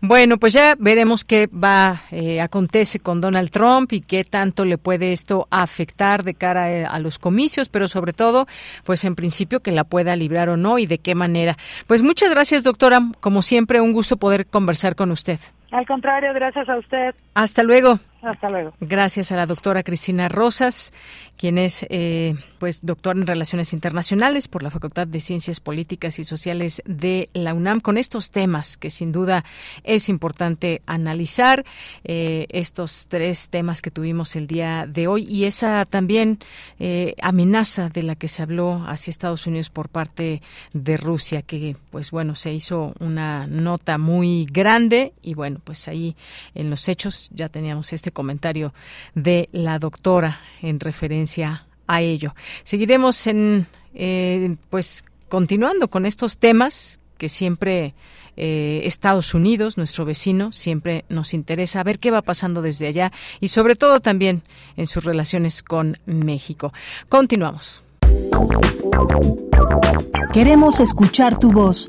Bueno, pues ya veremos qué va eh, acontece con Donald Trump y qué tanto le puede esto afectar de cara eh, a, los comicios, pero sobre todo, pues en principio que la pueda librar o no y de qué manera. Pues muchas gracias, doctora. Como siempre, un gusto poder conversar con usted. Al contrario, gracias a usted. Hasta luego. Hasta luego. Gracias a la doctora Cristina Rosas, quien es eh, pues doctora en Relaciones Internacionales por la Facultad de Ciencias Políticas y Sociales de la UNAM, con estos temas que sin duda es importante analizar, eh, estos tres temas que tuvimos el día de hoy y esa también eh, amenaza de la que se habló hacia Estados Unidos por parte de Rusia, que pues bueno, se hizo una nota muy grande y bueno, pues ahí en los hechos ya teníamos este comentario de la doctora en referencia a ello. Seguiremos en, eh, pues, continuando con estos temas que siempre eh, Estados Unidos, nuestro vecino, siempre nos interesa ver qué va pasando desde allá y sobre todo también en sus relaciones con México. Continuamos. Queremos escuchar tu voz.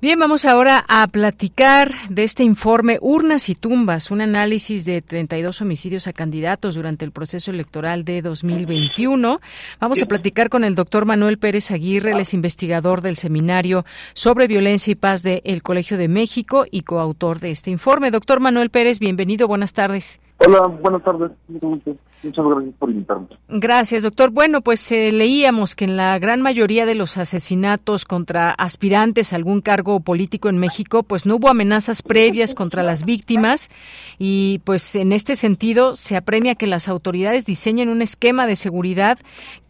Bien, vamos ahora a platicar de este informe Urnas y Tumbas, un análisis de 32 homicidios a candidatos durante el proceso electoral de 2021. Vamos a platicar con el doctor Manuel Pérez Aguirre, él es investigador del Seminario sobre Violencia y Paz del Colegio de México y coautor de este informe. Doctor Manuel Pérez, bienvenido, buenas tardes. Hola, buenas tardes. Muchas gracias por invitarme. Gracias, doctor. Bueno, pues eh, leíamos que en la gran mayoría de los asesinatos contra aspirantes a algún cargo político en México, pues no hubo amenazas previas contra las víctimas y pues en este sentido se apremia que las autoridades diseñen un esquema de seguridad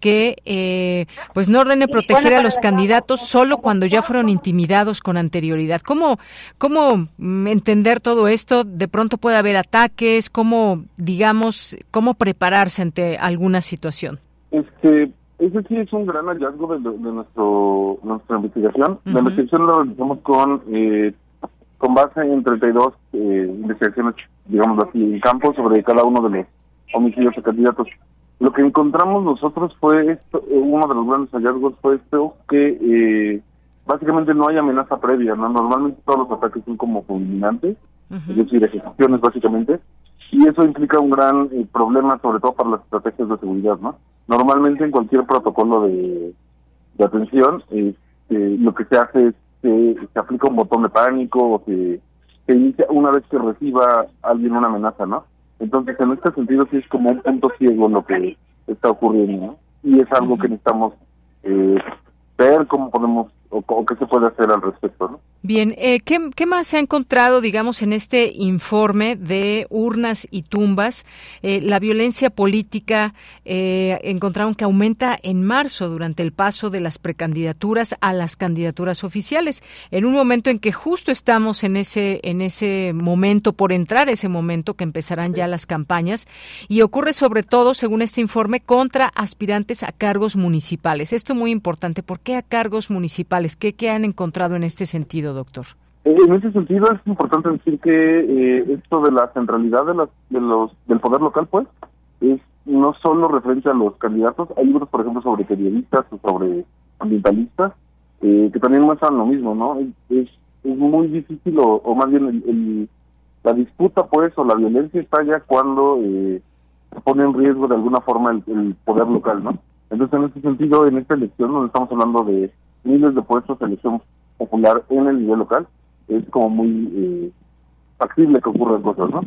que eh, pues no ordene proteger a los candidatos solo cuando ya fueron intimidados con anterioridad. ¿Cómo, cómo mm, entender todo esto? De pronto puede haber ataques, cómo, digamos, cómo prepararse ante alguna situación. Este, ese sí es un gran hallazgo de, nuestro, nuestra investigación. La investigación la realizamos con, eh, con base en 32 eh, investigaciones, digamos así, en campo sobre cada uno de los homicidios de candidatos. Lo que encontramos nosotros fue esto, eh, uno de los grandes hallazgos fue esto, que eh, básicamente no hay amenaza previa, ¿no? Normalmente todos los ataques son como fulminantes, es decir, ejecuciones básicamente, y eso implica un gran eh, problema, sobre todo para las estrategias de seguridad, ¿no? Normalmente en cualquier protocolo de, atención, este, lo que se hace es que se aplica un botón de pánico o se, se inicia una vez que reciba alguien una amenaza, ¿no? Entonces, en este sentido, sí es como un punto ciego lo que está ocurriendo, ¿no? Y es algo que necesitamos eh, ver cómo podemos o, qué se puede hacer al respecto, ¿no? Bien, eh, ¿qué, más se ha encontrado, digamos, en este informe de urnas y tumbas? Eh, la violencia política eh, encontraron que aumenta en marzo durante el paso de las precandidaturas a las candidaturas oficiales, en un momento en que justo estamos en ese en ese momento por entrar ese momento que empezarán ya las campañas y ocurre sobre todo, según este informe, contra aspirantes a cargos municipales. Esto es muy importante. ¿Por qué a cargos municipales? ¿Qué, han encontrado en este sentido, doctor? Eh, en ese sentido es importante decir que eh, esto de la centralidad de, de los del poder local, pues, es no solo referente a los candidatos, hay libros, por ejemplo, sobre periodistas o sobre ambientalistas, eh, que también muestran lo mismo, ¿no? Es, es muy difícil, o, más bien la disputa, pues, o la violencia está ya cuando se pone en riesgo de alguna forma el, el, poder local, ¿no? Entonces, en ese sentido, en esta elección, donde estamos hablando de miles de puestos elección popular en el nivel local, es como muy eh, factible que ocurran cosas, ¿no?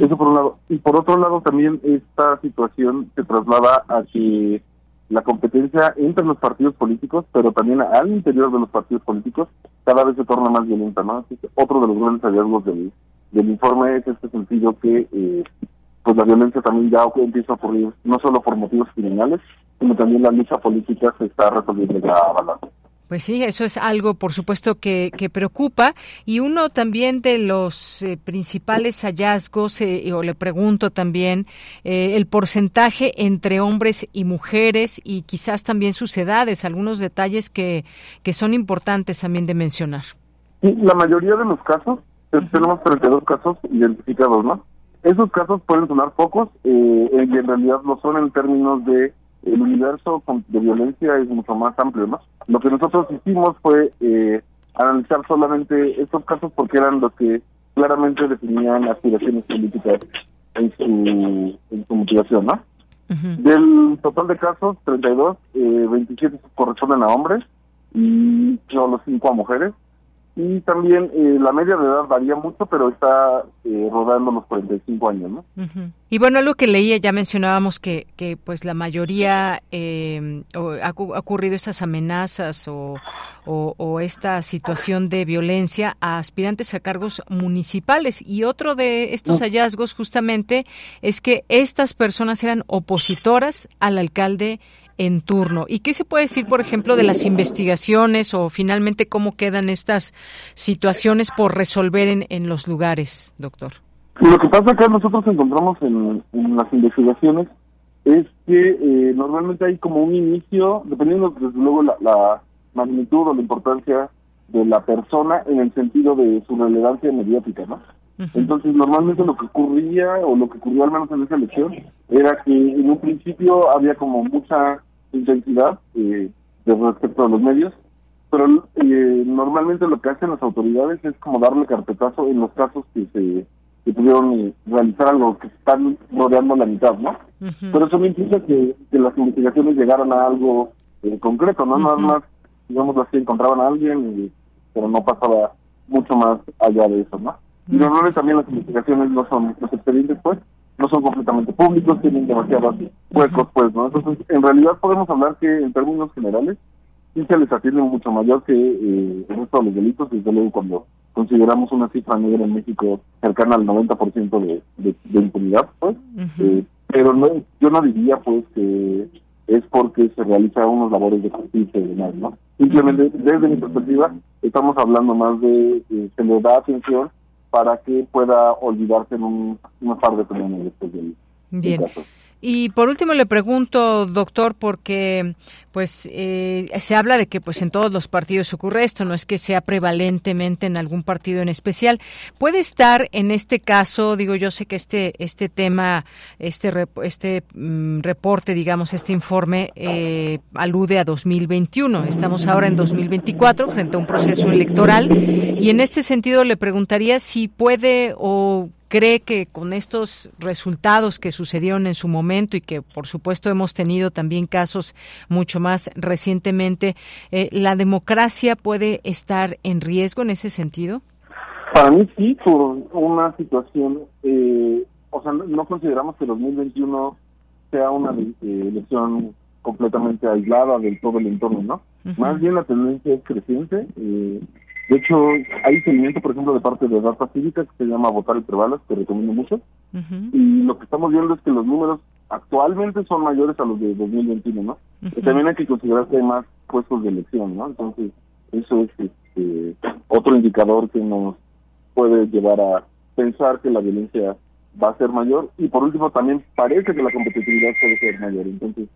Eso por un lado. Y por otro lado también esta situación se traslada a que la competencia entre los partidos políticos, pero también al interior de los partidos políticos, cada vez se torna más violenta, ¿no? otro de los grandes hallazgos del, del informe es este sentido que eh, pues la violencia también ya empieza a ocurrir no solo por motivos criminales, sino también la lucha política se está resolviendo ya a balance. Pues sí, eso es algo, por supuesto, que, que preocupa. Y uno también de los eh, principales hallazgos, eh, o le pregunto también, eh, el porcentaje entre hombres y mujeres y quizás también sus edades, algunos detalles que, que son importantes también de mencionar. La mayoría de los casos, tenemos 32 casos identificados, ¿no? Esos casos pueden sonar pocos y en realidad lo son en términos de el universo de violencia es mucho más amplio, ¿no? Lo que nosotros hicimos fue eh, analizar solamente estos casos porque eran los que claramente definían aspiraciones políticas en su, en su motivación, ¿no? Del total de casos, 32, eh, 27 corresponden a hombres y solo 5 a mujeres. Y también eh, la media de edad varía mucho, pero está eh, rodando los 45 años, ¿no? Y bueno, algo que leía, ya mencionábamos que, que pues la mayoría eh, ha, ocurrido estas amenazas o, o, esta situación de violencia a aspirantes a cargos municipales. Y otro de estos hallazgos justamente es que estas personas eran opositoras al alcalde en turno. ¿Y qué se puede decir, por ejemplo, de las investigaciones o finalmente cómo quedan estas situaciones por resolver en, en los lugares, doctor? Lo que pasa que nosotros encontramos en, las investigaciones es que eh, normalmente hay como un inicio, dependiendo desde luego la, la magnitud o la importancia de la persona en el sentido de su relevancia mediática, ¿no? Entonces, normalmente lo que ocurría, o lo que ocurrió al menos en esa elección, era que en un principio había como mucha intensidad eh, respecto a los medios, pero eh, normalmente lo que hacen las autoridades es como darle carpetazo en los casos que se que pudieron eh, realizar algo que están rodeando la mitad, ¿no? Pero eso no implica que, las investigaciones llegaran a algo eh, concreto, ¿no? Nada más, digamos así, encontraban a alguien, pero no pasaba mucho más allá de eso, ¿no? Y normalmente también las investigaciones no son, los expedientes, pues, no son completamente públicos, tienen demasiados huecos, pues, ¿no? Entonces, en realidad podemos hablar que en términos generales, sí se les atiende mucho mayor que eh, el resto de los delitos, desde luego cuando consideramos una cifra negra en México cercana al 90% de, de, de impunidad, pues, eh, pero no, yo no diría, pues, que es porque se realizan unos labores de justicia y demás, ¿no? Simplemente, desde mi perspectiva, estamos hablando más de que se le da atención para que pueda olvidarse en un, par de semanas después del, Bien. Y por último le pregunto, doctor, porque pues eh, se habla de que pues en todos los partidos ocurre esto, no es que sea prevalentemente en algún partido en especial. Puede estar en este caso, digo yo sé que este este tema, este este mm, reporte, digamos, este informe eh, alude a 2021. Estamos ahora en 2024 frente a un proceso electoral y en este sentido le preguntaría si puede o cree que con estos resultados que sucedieron en su momento y que por supuesto hemos tenido también casos mucho más recientemente, eh, ¿la democracia puede estar en riesgo en ese sentido? Para mí sí, por una situación, eh, o sea, no, consideramos que 2021 sea una eh, elección completamente aislada del todo el entorno, ¿no? Más bien la tendencia es creciente. Eh, de hecho, hay seguimiento, por ejemplo, de parte de Data Cívica que se llama Votar y Prebalas, que recomiendo mucho. Y lo que estamos viendo es que los números actualmente son mayores a los de 2021, ¿no? también hay que considerar que hay más puestos de elección, ¿no? Entonces, eso es este, otro indicador que nos puede llevar a pensar que la violencia va a ser mayor y por último también parece que la competitividad puede ser mayor. Entonces,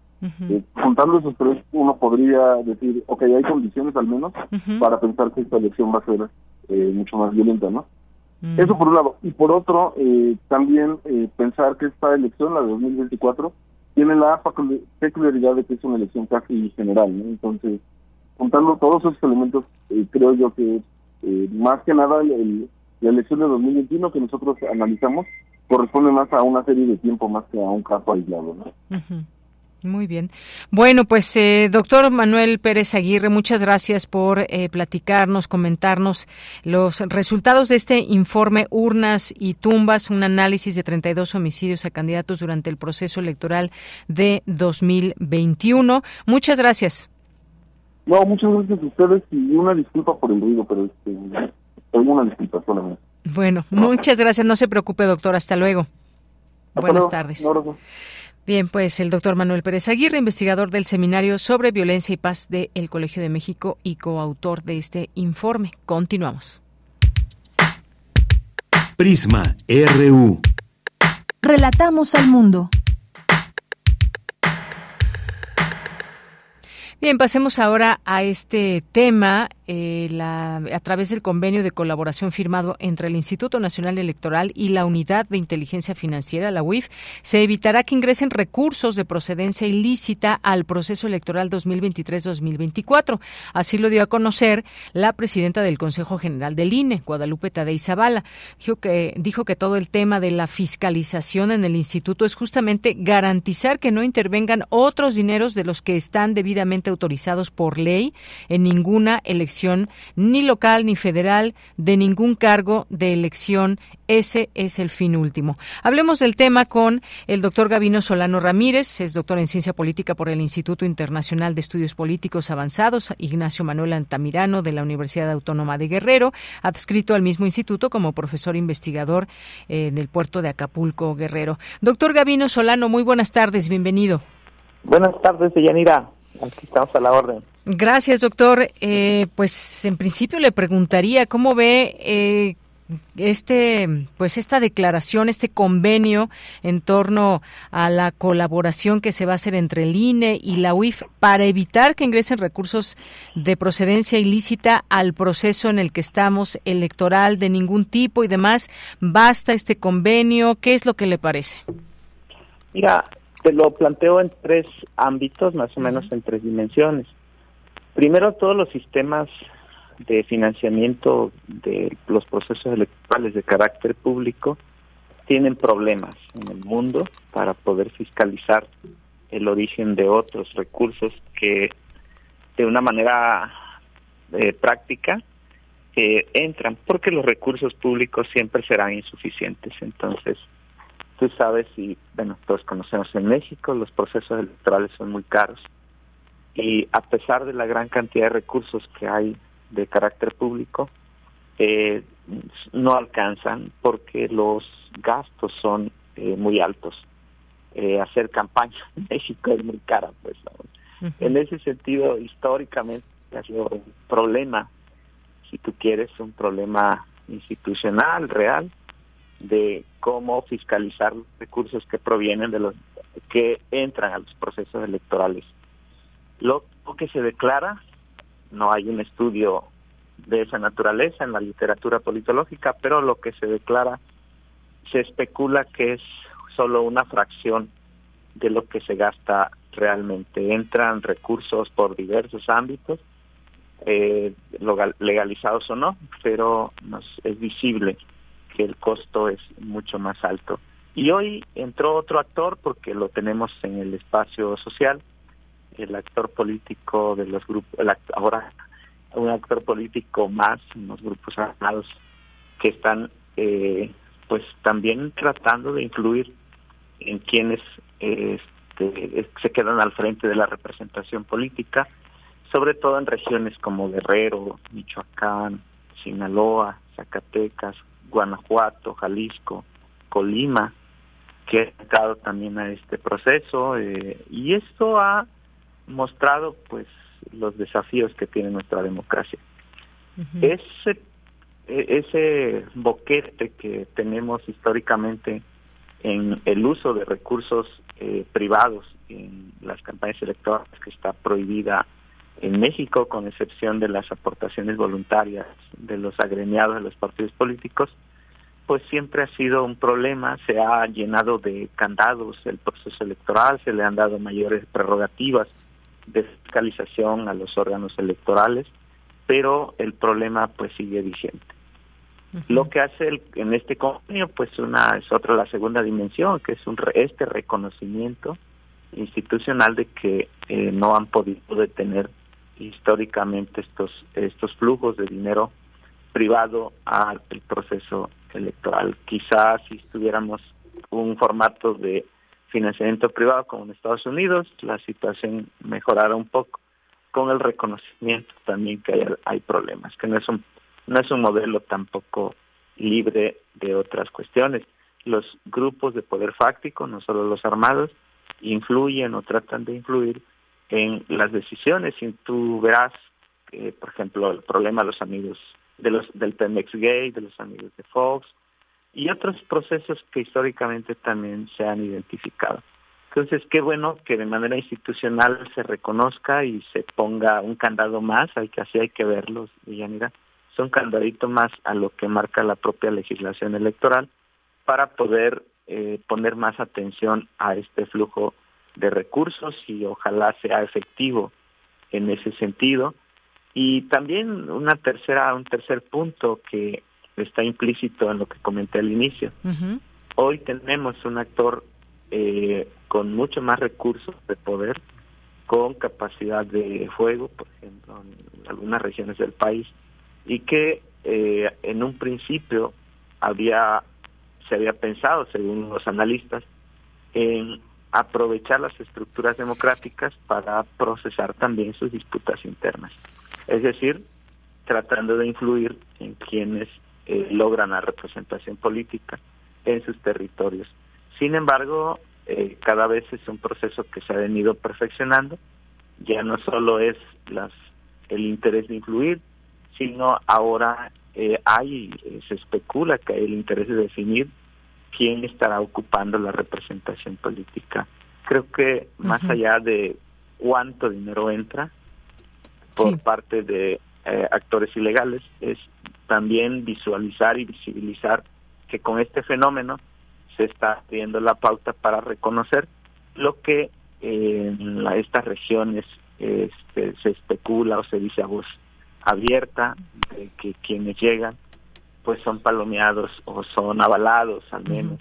eh, juntando esos tres, uno podría decir, ok, hay condiciones al menos para pensar que esta elección va a ser eh, mucho más violenta, ¿no? Eso por un lado. Y por otro, eh, también pensar que esta elección, la de 2024, tiene la peculiaridad de que es una elección casi general, ¿no? Entonces, juntando todos esos elementos, creo yo que más que nada la elección de 2021 que nosotros analizamos corresponde más a una serie de tiempo más que a un caso aislado. ¿no? Muy bien. Bueno, pues eh, doctor Manuel Pérez Aguirre, muchas gracias por eh, platicarnos, comentarnos los resultados de este informe Urnas y Tumbas, un análisis de 32 homicidios a candidatos durante el proceso electoral de 2021. Muchas gracias. No, muchas gracias a ustedes y una disculpa por el ruido, pero este, una disculpa solamente. Bueno, muchas gracias. No se preocupe, doctor. Hasta luego. Buenas tardes. Bien, pues el doctor Manuel Pérez Aguirre, investigador del Seminario sobre Violencia y Paz del el Colegio de México y coautor de este informe. Continuamos. Prisma RU. Relatamos al mundo. Bien, pasemos ahora a este tema eh, la, a través del convenio de colaboración firmado entre el Instituto Nacional Electoral y la Unidad de Inteligencia Financiera, la UIF, se evitará que ingresen recursos de procedencia ilícita al proceso electoral 2023-2024. Así lo dio a conocer la presidenta del Consejo General del INE, Guadalupe Tadei Zavala. Dijo que, dijo que todo el tema de la fiscalización en el instituto es justamente garantizar que no intervengan otros dineros de los que están debidamente autorizados por ley en ninguna elección ni local ni federal de ningún cargo de elección. Ese es el fin último. Hablemos del tema con el doctor Gavino Solano Ramírez, es doctor en ciencia política por el Instituto Internacional de Estudios Políticos Avanzados, Ignacio Manuel Antamirano de la Universidad Autónoma de Guerrero, adscrito al mismo instituto como profesor investigador eh, en el puerto de Acapulco, Guerrero. Doctor Gavino Solano, muy buenas tardes, bienvenido. Buenas tardes, Yanira. Aquí estamos a la orden. Gracias, doctor. Eh, pues en principio le preguntaría cómo ve eh, este, pues esta declaración, este convenio en torno a la colaboración que se va a hacer entre el INE y la UIF para evitar que ingresen recursos de procedencia ilícita al proceso en el que estamos electoral de ningún tipo y demás. ¿Basta este convenio? ¿Qué es lo que le parece? Mira, te lo planteo en tres ámbitos, más o menos en tres dimensiones. Primero, todos los sistemas de financiamiento de los procesos electorales de carácter público tienen problemas en el mundo para poder fiscalizar el origen de otros recursos que de una manera eh, práctica eh, entran porque los recursos públicos siempre serán insuficientes. Entonces, tú sabes y, bueno, todos conocemos en México, los procesos electorales son muy caros. Y a pesar de la gran cantidad de recursos que hay de carácter público, eh, no alcanzan porque los gastos son eh, muy altos. Eh, hacer campaña en México es muy cara, pues. En ese sentido, históricamente ha sido un problema, si tú quieres, un problema institucional, real, de cómo fiscalizar los recursos que provienen de los que entran a los procesos electorales. Lo, que se declara, no hay un estudio de esa naturaleza en la literatura politológica, pero lo que se declara se especula que es solo una fracción de lo que se gasta realmente. Entran recursos por diversos ámbitos, eh, legalizados o no, pero es visible que el costo es mucho más alto. Y hoy entró otro actor porque lo tenemos en el espacio social, el actor político de los grupos, ahora un actor político más, unos grupos armados que están eh, pues también tratando de influir en quienes este, se quedan al frente de la representación política, sobre todo en regiones como Guerrero, Michoacán, Sinaloa, Zacatecas, Guanajuato, Jalisco, Colima, que ha entrado también a este proceso eh, y esto ha mostrado pues los desafíos que tiene nuestra democracia. Ese e, ese boquete que tenemos históricamente en el uso de recursos eh, privados en las campañas electorales que está prohibida en México, con excepción de las aportaciones voluntarias de los agremiados de los partidos políticos, pues siempre ha sido un problema, se ha llenado de candados el proceso electoral, se le han dado mayores prerrogativas de fiscalización a los órganos electorales, pero el problema pues sigue vigente. Lo que hace el, en este convenio, pues una es otra la segunda dimensión, que es un este reconocimiento institucional de que eh, no han podido detener históricamente estos estos flujos de dinero privado al proceso electoral. Quizás si estuviéramos un formato de financiamiento privado como en Estados Unidos, la situación mejorara un poco con el reconocimiento también que hay, hay problemas, que no es un no es un modelo tampoco libre de otras cuestiones. Los grupos de poder fáctico, no solo los armados, influyen o tratan de influir en las decisiones. Y tú verás, que, por ejemplo, el problema de los amigos de los del Pemex Gay, de los amigos de Fox y otros procesos que históricamente también se han identificado. Entonces, qué bueno que de manera institucional se reconozca y se ponga un candado más, hay que así hay que verlos, Villanira, son candadito más a lo que marca la propia legislación electoral para poder eh, poner más atención a este flujo de recursos y ojalá sea efectivo en ese sentido. Y también una tercera, un tercer punto que está implícito en lo que comenté al inicio. Hoy tenemos un actor eh, con mucho más recursos de poder, con capacidad de fuego, por ejemplo, en algunas regiones del país, y que eh, en un principio había se había pensado, según los analistas, en aprovechar las estructuras democráticas para procesar también sus disputas internas. Es decir, tratando de influir en quienes eh, logran la representación política en sus territorios. Sin embargo, eh, cada vez es un proceso que se ha venido perfeccionando. Ya no solo es las el interés de influir, sino ahora eh, hay, eh, se especula que hay el interés de definir quién estará ocupando la representación política. Creo que más allá de cuánto dinero entra por parte de eh, actores ilegales, es también visualizar y visibilizar que con este fenómeno se está viendo la pauta para reconocer lo que en estas regiones este, se especula o se dice a voz abierta de que quienes llegan pues son palomeados o son avalados al menos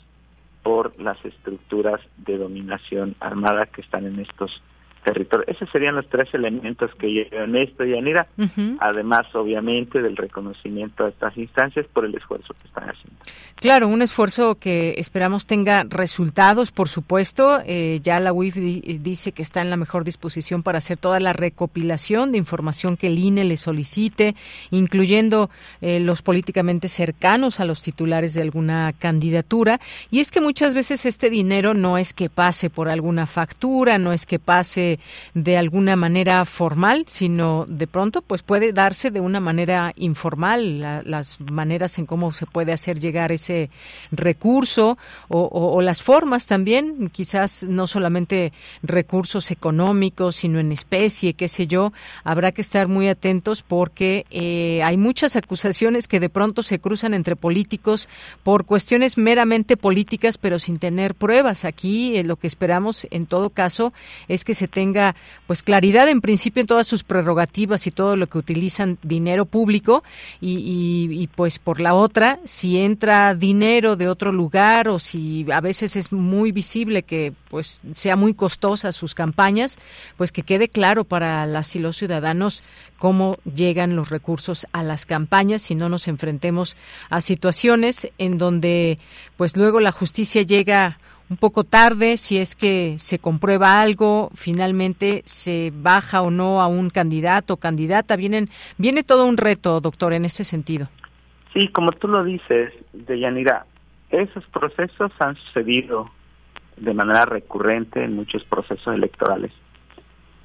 por las estructuras de dominación armada que están en estos territorio. Esos serían los tres elementos que llevan esto, Yanira, además obviamente del reconocimiento a estas instancias por el esfuerzo que están haciendo. Claro, un esfuerzo que esperamos tenga resultados, por supuesto. Eh, ya la UIF dice que está en la mejor disposición para hacer toda la recopilación de información que el INE le solicite, incluyendo eh, los políticamente cercanos a los titulares de alguna candidatura. Y es que muchas veces este dinero no es que pase por alguna factura, no es que pase de alguna manera formal, sino de pronto pues puede darse de una manera informal, las maneras en cómo se puede hacer llegar ese recurso o, las formas también, quizás no solamente recursos económicos, sino en especie, qué sé yo, habrá que estar muy atentos porque eh, hay muchas acusaciones que de pronto se cruzan entre políticos por cuestiones meramente políticas, pero sin tener pruebas. Aquí eh, lo que esperamos en todo caso es que se tenga tenga pues claridad en principio en todas sus prerrogativas y todo lo que utilizan dinero público y, pues por la otra si entra dinero de otro lugar o si a veces es muy visible que pues sea muy costosa sus campañas pues que quede claro para las y los ciudadanos cómo llegan los recursos a las campañas y no nos enfrentemos a situaciones en donde pues luego la justicia llega un poco tarde, si es que se comprueba algo, finalmente se baja o no a un candidato o candidata. Vienen, viene todo un reto, doctor, en este sentido. Sí, como tú lo dices, Deyanira, esos procesos han sucedido de manera recurrente en muchos procesos electorales.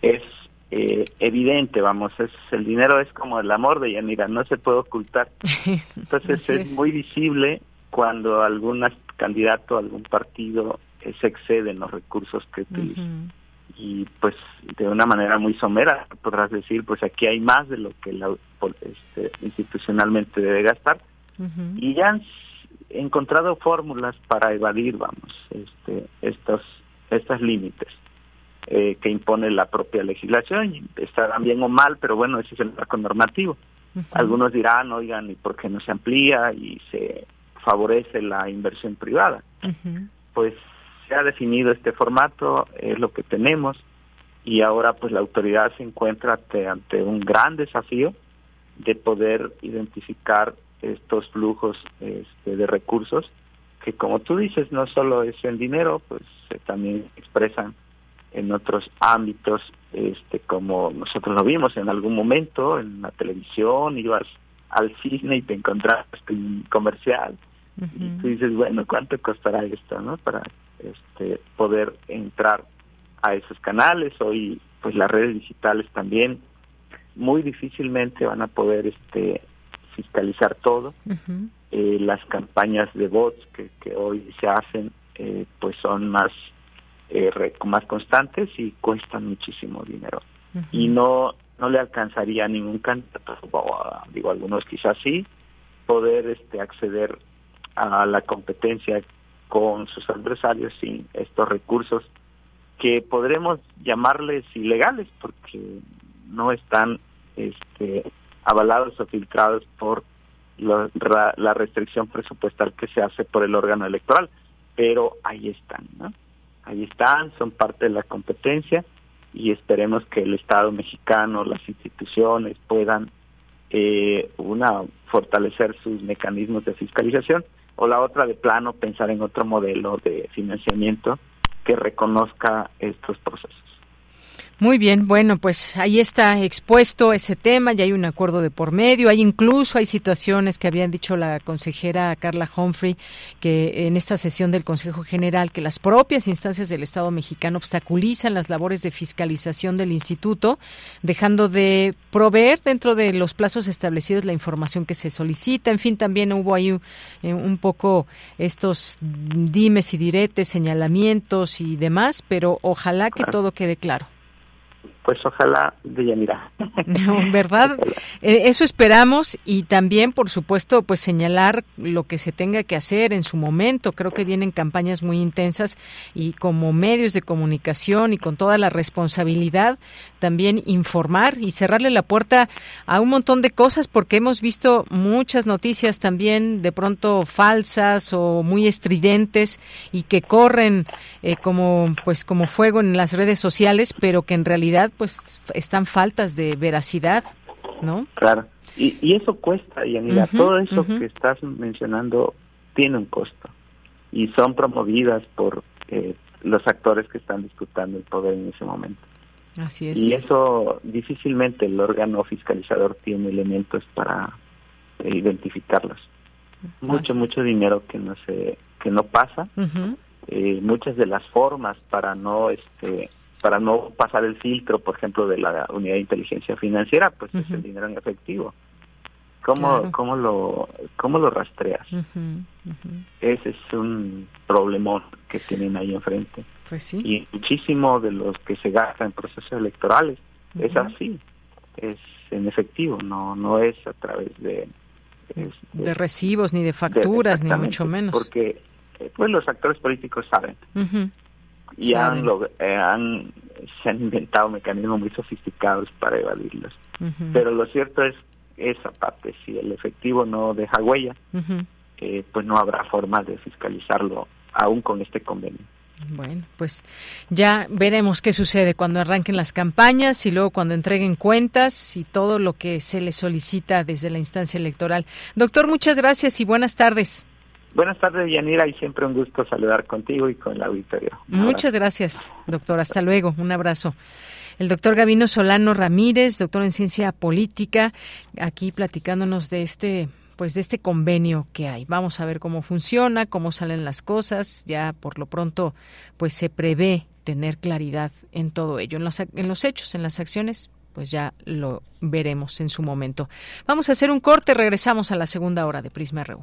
Es eh, evidente, vamos, es el dinero es como el amor de Yanira, no se puede ocultar. Entonces es, muy visible cuando algún candidato, algún partido eh, se excede en los recursos que utiliza. Y pues de una manera muy somera podrás decir, pues aquí hay más de lo que la, este, institucionalmente debe gastar. Y ya han encontrado fórmulas para evadir, vamos, este, estos, estos límites. Eh, que impone la propia legislación, estarán bien o mal, pero bueno, ese es el marco normativo. Algunos dirán, oigan, ¿y por qué no se amplía y se favorece la inversión privada. Pues se ha definido este formato, es lo que tenemos y ahora pues la autoridad se encuentra ante, un gran desafío de poder identificar estos flujos este, de recursos que como tú dices no solo es en dinero pues se también expresan en otros ámbitos este como nosotros lo vimos en algún momento en la televisión ibas al cine y te encontraste un comercial y tú dices, bueno, ¿cuánto costará esto, no? Para este, poder entrar a esos canales. Hoy, pues las redes digitales también muy difícilmente van a poder este fiscalizar todo. eh, las campañas de bots que, que hoy se hacen, eh, pues son más eh, más constantes y cuestan muchísimo dinero. Y no no le alcanzaría a ningún candidato, digo algunos quizás sí, poder este acceder a la competencia con sus adversarios sin estos recursos que podremos llamarles ilegales porque no están este, avalados o filtrados por la, la, restricción presupuestal que se hace por el órgano electoral, pero ahí están, ¿no? Ahí están, son parte de la competencia y esperemos que el Estado mexicano, las instituciones puedan eh, una fortalecer sus mecanismos de fiscalización o la otra de plano pensar en otro modelo de financiamiento que reconozca estos procesos. Muy bien, bueno, pues ahí está expuesto ese tema, ya hay un acuerdo de por medio, hay incluso hay situaciones que habían dicho la consejera Carla Humphrey que en esta sesión del Consejo General que las propias instancias del Estado mexicano obstaculizan las labores de fiscalización del instituto, dejando de proveer dentro de los plazos establecidos la información que se solicita. En fin, también hubo ahí un, eh, un poco estos dimes y diretes, señalamientos y demás, pero ojalá que todo quede claro. Pues ojalá de. ¿Verdad? Eh, eso esperamos y también, por supuesto, pues señalar lo que se tenga que hacer en su momento. Creo que vienen campañas muy intensas y como medios de comunicación y con toda la responsabilidad también informar y cerrarle la puerta a un montón de cosas porque hemos visto muchas noticias también de pronto falsas o muy estridentes y que corren eh, como pues como fuego en las redes sociales, pero que en realidad pues están faltas de veracidad, ¿no? Claro. Y, y eso cuesta, y mira, todo eso que estás mencionando tiene un costo y son promovidas por eh, los actores que están disputando el poder en ese momento. Así es. Y eso difícilmente el órgano fiscalizador tiene elementos para eh, identificarlos. Mucho, mucho dinero que no se que no pasa. eh, muchas de las formas para no este para no pasar el filtro, por ejemplo, de la unidad de inteligencia financiera, pues es el dinero en efectivo. ¿Cómo, Claro. cómo lo cómo lo rastreas? Ese es un problemón que tienen ahí enfrente. Pues sí. Y muchísimo de los que se gastan en procesos electorales es así, es en efectivo, no no es a través de es- De recibos ni de facturas ni mucho menos. porque eh, pues los actores políticos saben. Y han, log- eh, han se han inventado mecanismos muy sofisticados para evadirlos. Pero lo cierto es esa parte, si el efectivo no deja huella, eh, pues no habrá forma de fiscalizarlo aún con este convenio. Bueno, pues ya veremos qué sucede cuando arranquen las campañas y luego cuando entreguen cuentas y todo lo que se les solicita desde la instancia electoral. Doctor, muchas gracias y buenas tardes. Buenas tardes, Yanira, y siempre un gusto saludar contigo y con el auditorio. Muchas gracias, doctor. Hasta luego. Un abrazo. El doctor Gavino Solano Ramírez, doctor en ciencia política, aquí platicándonos de este pues de este convenio que hay. Vamos a ver cómo funciona, cómo salen las cosas. Ya por lo pronto pues se prevé tener claridad en todo ello, en los, en los hechos, en las acciones, pues ya lo veremos en su momento. Vamos a hacer un corte, regresamos a la segunda hora de Prisma RU.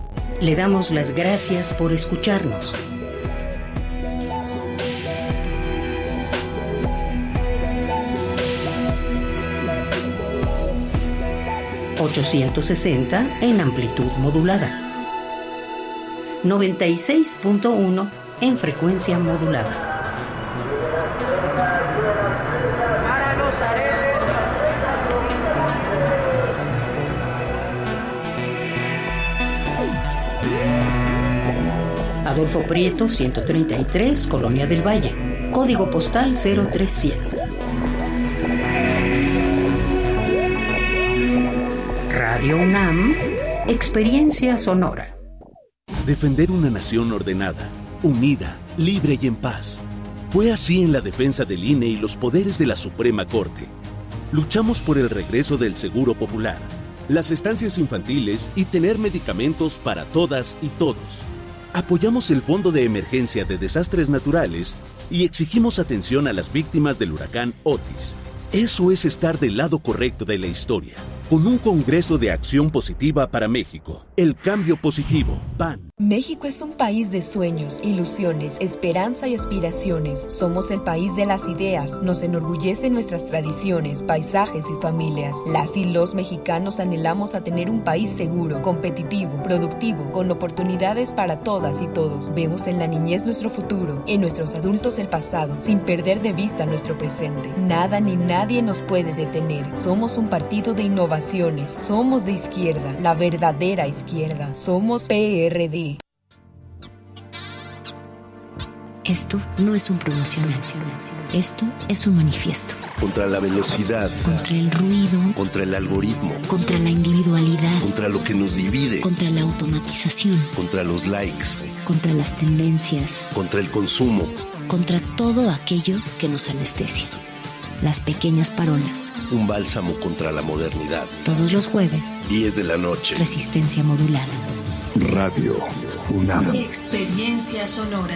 le damos las gracias por escucharnos. ...860 en amplitud modulada. 96.1 en frecuencia modulada. Adolfo Prieto, 133, Colonia del Valle. Código postal 037. Radio UNAM, Experiencia Sonora. Defender una nación ordenada, unida, libre y en paz. Fue así en la defensa del INE y los poderes de la Suprema Corte. Luchamos por el regreso del Seguro Popular, las estancias infantiles y tener medicamentos para todas y todos. Apoyamos el Fondo de Emergencia de Desastres Naturales y exigimos atención a las víctimas del huracán Otis. Eso es estar del lado correcto de la historia, con un Congreso de Acción Positiva para México. El cambio positivo, PAN. México es un país de sueños, ilusiones, esperanza y aspiraciones. Somos el país de las ideas. Nos enorgullecen nuestras tradiciones, paisajes y familias. Las y los mexicanos anhelamos a tener un país seguro, competitivo, productivo, con oportunidades para todas y todos. Vemos en la niñez nuestro futuro, en nuestros adultos el pasado, sin perder de vista nuestro presente. Nada ni nadie nos puede detener. Somos un partido de Somos de izquierda, la verdadera izquierda. Somos PRD. Esto no es un promocional. Esto es un manifiesto. Contra la velocidad. Contra el ruido. Contra el algoritmo. Contra la individualidad. Contra lo que nos divide. Contra la automatización. Contra los likes. Contra las tendencias. Contra el consumo. contra todo aquello que nos anestesia. Las pequeñas parolas. Un bálsamo contra la modernidad. Todos los jueves. 10 de la noche. Resistencia modulada. Radio UNAM. Experiencia sonora.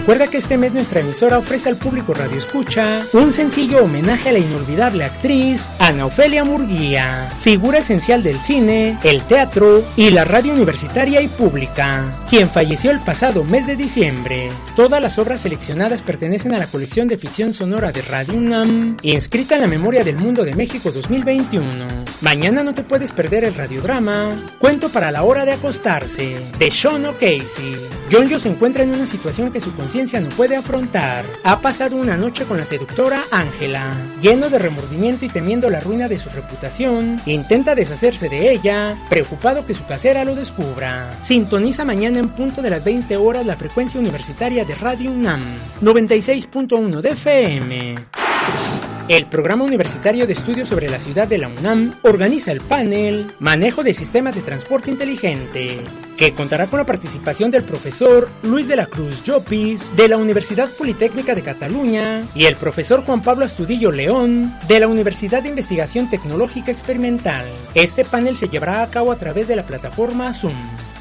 Recuerda que este mes nuestra emisora ofrece al público Radio Escucha un sencillo homenaje a la inolvidable actriz Ana Ofelia Murguía, figura esencial del cine, el teatro y la radio universitaria y pública, quien falleció el pasado mes de diciembre. Todas las obras seleccionadas pertenecen a la colección de ficción sonora de Radio UNAM, inscrita en la memoria del mundo de México 2021. Mañana no te puedes perder el radiodrama Cuento para la hora de acostarse de Sean O'Casey. John se encuentra en una situación que su conciencia no puede afrontar. Ha pasado una noche con la seductora Ángela. Lleno de remordimiento y temiendo la ruina de su reputación, intenta deshacerse de ella, preocupado que su casera lo descubra. Sintoniza mañana en punto de las 20 horas la frecuencia universitaria de Radio UNAM, 96.1 de FM. El Programa Universitario de Estudios sobre la Ciudad de la UNAM organiza el panel Manejo de Sistemas de Transporte Inteligente, que contará con la participación del profesor Luis de la Cruz Llopis de la Universidad Politécnica de Cataluña y el profesor Juan Pablo Astudillo León de la Universidad de Investigación Tecnológica Experimental. Este panel se llevará a cabo a través de la plataforma Zoom.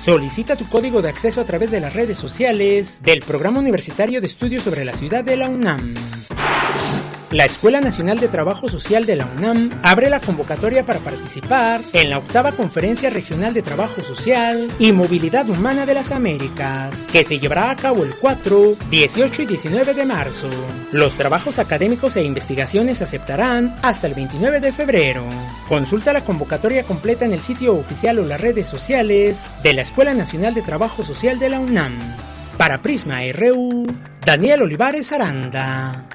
Solicita tu código de acceso a través de las redes sociales del Programa Universitario de Estudios sobre la Ciudad de la UNAM. La Escuela Nacional de Trabajo Social de la UNAM abre la convocatoria para participar en la octava Conferencia Regional de Trabajo Social y Movilidad Humana de las Américas, que se llevará a cabo el 4, 18 y 19 de marzo. Los trabajos académicos e investigaciones se aceptarán hasta el 29 de febrero. Consulta la convocatoria completa en el sitio oficial o las redes sociales de la Escuela Nacional de Trabajo Social de la UNAM. Para Prisma RU, Daniel Olivares Aranda.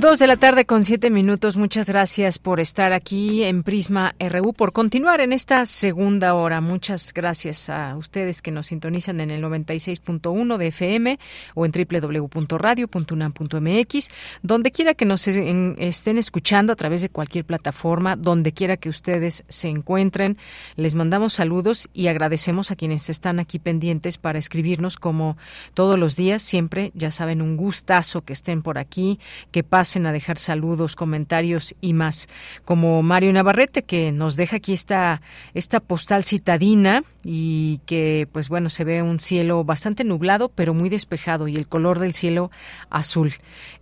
Dos de la tarde con siete minutos. Muchas gracias por estar aquí en Prisma RU, por continuar en esta segunda hora. Muchas gracias a ustedes que nos sintonizan en el 96.1 de FM o en www.radio.unam.mx, donde quiera que nos estén escuchando a través de cualquier plataforma, donde quiera que ustedes se encuentren. Les mandamos saludos y agradecemos a quienes están aquí pendientes para escribirnos como todos los días. Siempre, ya saben, un gustazo que estén por aquí, que pasen a dejar saludos, comentarios y más, como Mario Navarrete que nos deja aquí esta esta postal citadina y que pues bueno se ve un cielo bastante nublado pero muy despejado y el color del cielo azul.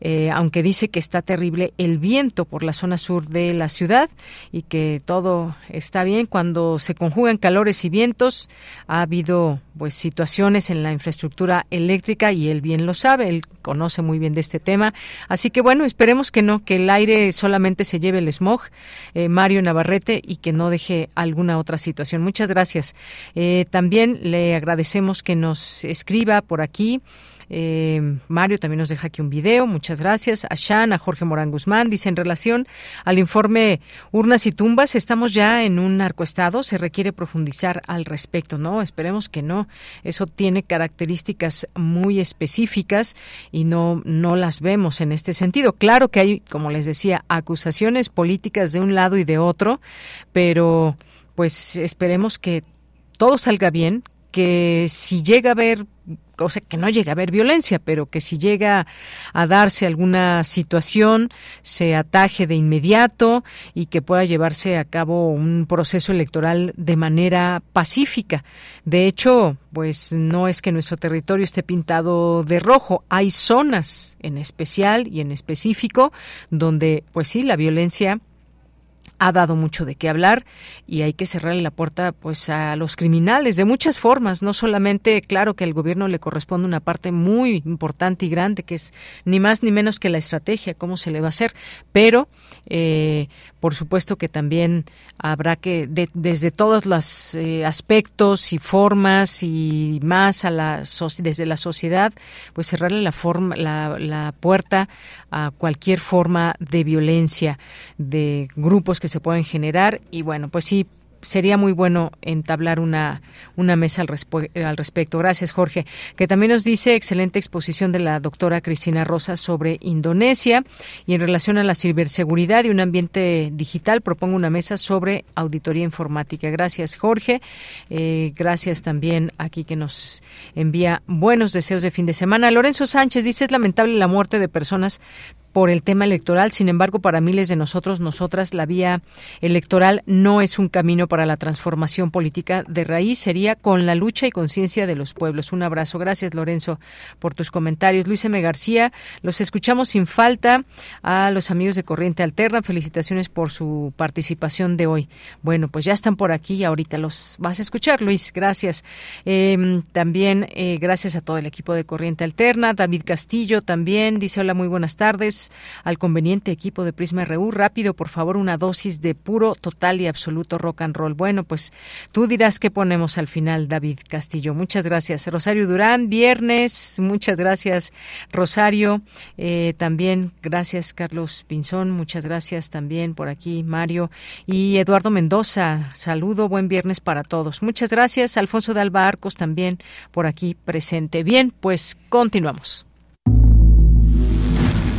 Eh, aunque dice que está terrible el viento por la zona sur de la ciudad y que todo está bien. Cuando se conjugan calores y vientos ha habido pues situaciones en la infraestructura eléctrica y él bien lo sabe él conoce muy bien de este tema así que bueno esperemos que no que el aire solamente se lleve el smog eh, Mario Navarrete y que no deje alguna otra situación muchas gracias eh, también le agradecemos que nos escriba por aquí. Eh, Mario también nos deja aquí un video, muchas gracias. A Shan, a Jorge Morán Guzmán, dice en relación al informe Urnas y Tumbas, estamos ya en un narcoestado, se requiere profundizar al respecto, ¿no? Esperemos que no. Eso tiene características muy específicas y no, no las vemos en este sentido. Claro que hay, como les decía, acusaciones políticas de un lado y de otro, pero pues esperemos que todo salga bien, que si llega a haber o sea, que no llegue a haber violencia, pero que si llega a darse alguna situación, se ataje de inmediato y que pueda llevarse a cabo un proceso electoral de manera pacífica. De hecho, pues no es que nuestro territorio esté pintado de rojo, hay zonas en especial y en específico donde, pues sí, la violencia ha dado mucho de qué hablar y hay que cerrarle la puerta pues a los criminales de muchas formas, no solamente claro que al gobierno le corresponde una parte muy importante y grande que es ni más ni menos que la estrategia, cómo se le va a hacer, pero eh, por supuesto que también habrá que desde todos los eh, aspectos y formas y más a la desde la sociedad pues cerrarle la forma la, la puerta a cualquier forma de violencia de grupos que se pueden generar. Y bueno, pues sí sería muy bueno entablar una, una mesa al, al, respecto. Gracias, Jorge. Que también nos dice excelente exposición de la doctora Cristina Rosa sobre Indonesia y en relación a la ciberseguridad y un ambiente digital propongo una mesa sobre auditoría informática. Gracias, Jorge. Eh, gracias también aquí que nos envía buenos deseos de fin de semana. Lorenzo Sánchez dice es lamentable la muerte de personas por el tema electoral. Sin embargo, para miles de nosotros, nosotras, la vía electoral no es un camino para la transformación política de raíz, sería con la lucha y conciencia de los pueblos. Un abrazo. Gracias, Lorenzo, por tus comentarios. Luis M. García, los escuchamos sin falta a los amigos de Corriente Alterna. Felicitaciones por su participación de hoy. Bueno, pues ya están por aquí y ahorita los vas a escuchar, Luis. Gracias. Eh, también eh, gracias a todo el equipo de Corriente Alterna. David Castillo también dice hola, muy buenas tardes al conveniente equipo de Prisma RU. Rápido, por favor, una dosis de puro, total y absoluto rock and roll. Bueno, pues tú dirás qué ponemos al final, David Castillo. Muchas gracias. Rosario Durán, viernes. Muchas gracias, Rosario. Eh, también gracias, Carlos Pinzón. Muchas gracias también por aquí, Mario. Y Eduardo Mendoza, saludo, buen viernes para todos. Muchas gracias. Alfonso de Alba Arcos también por aquí presente. Bien, pues continuamos.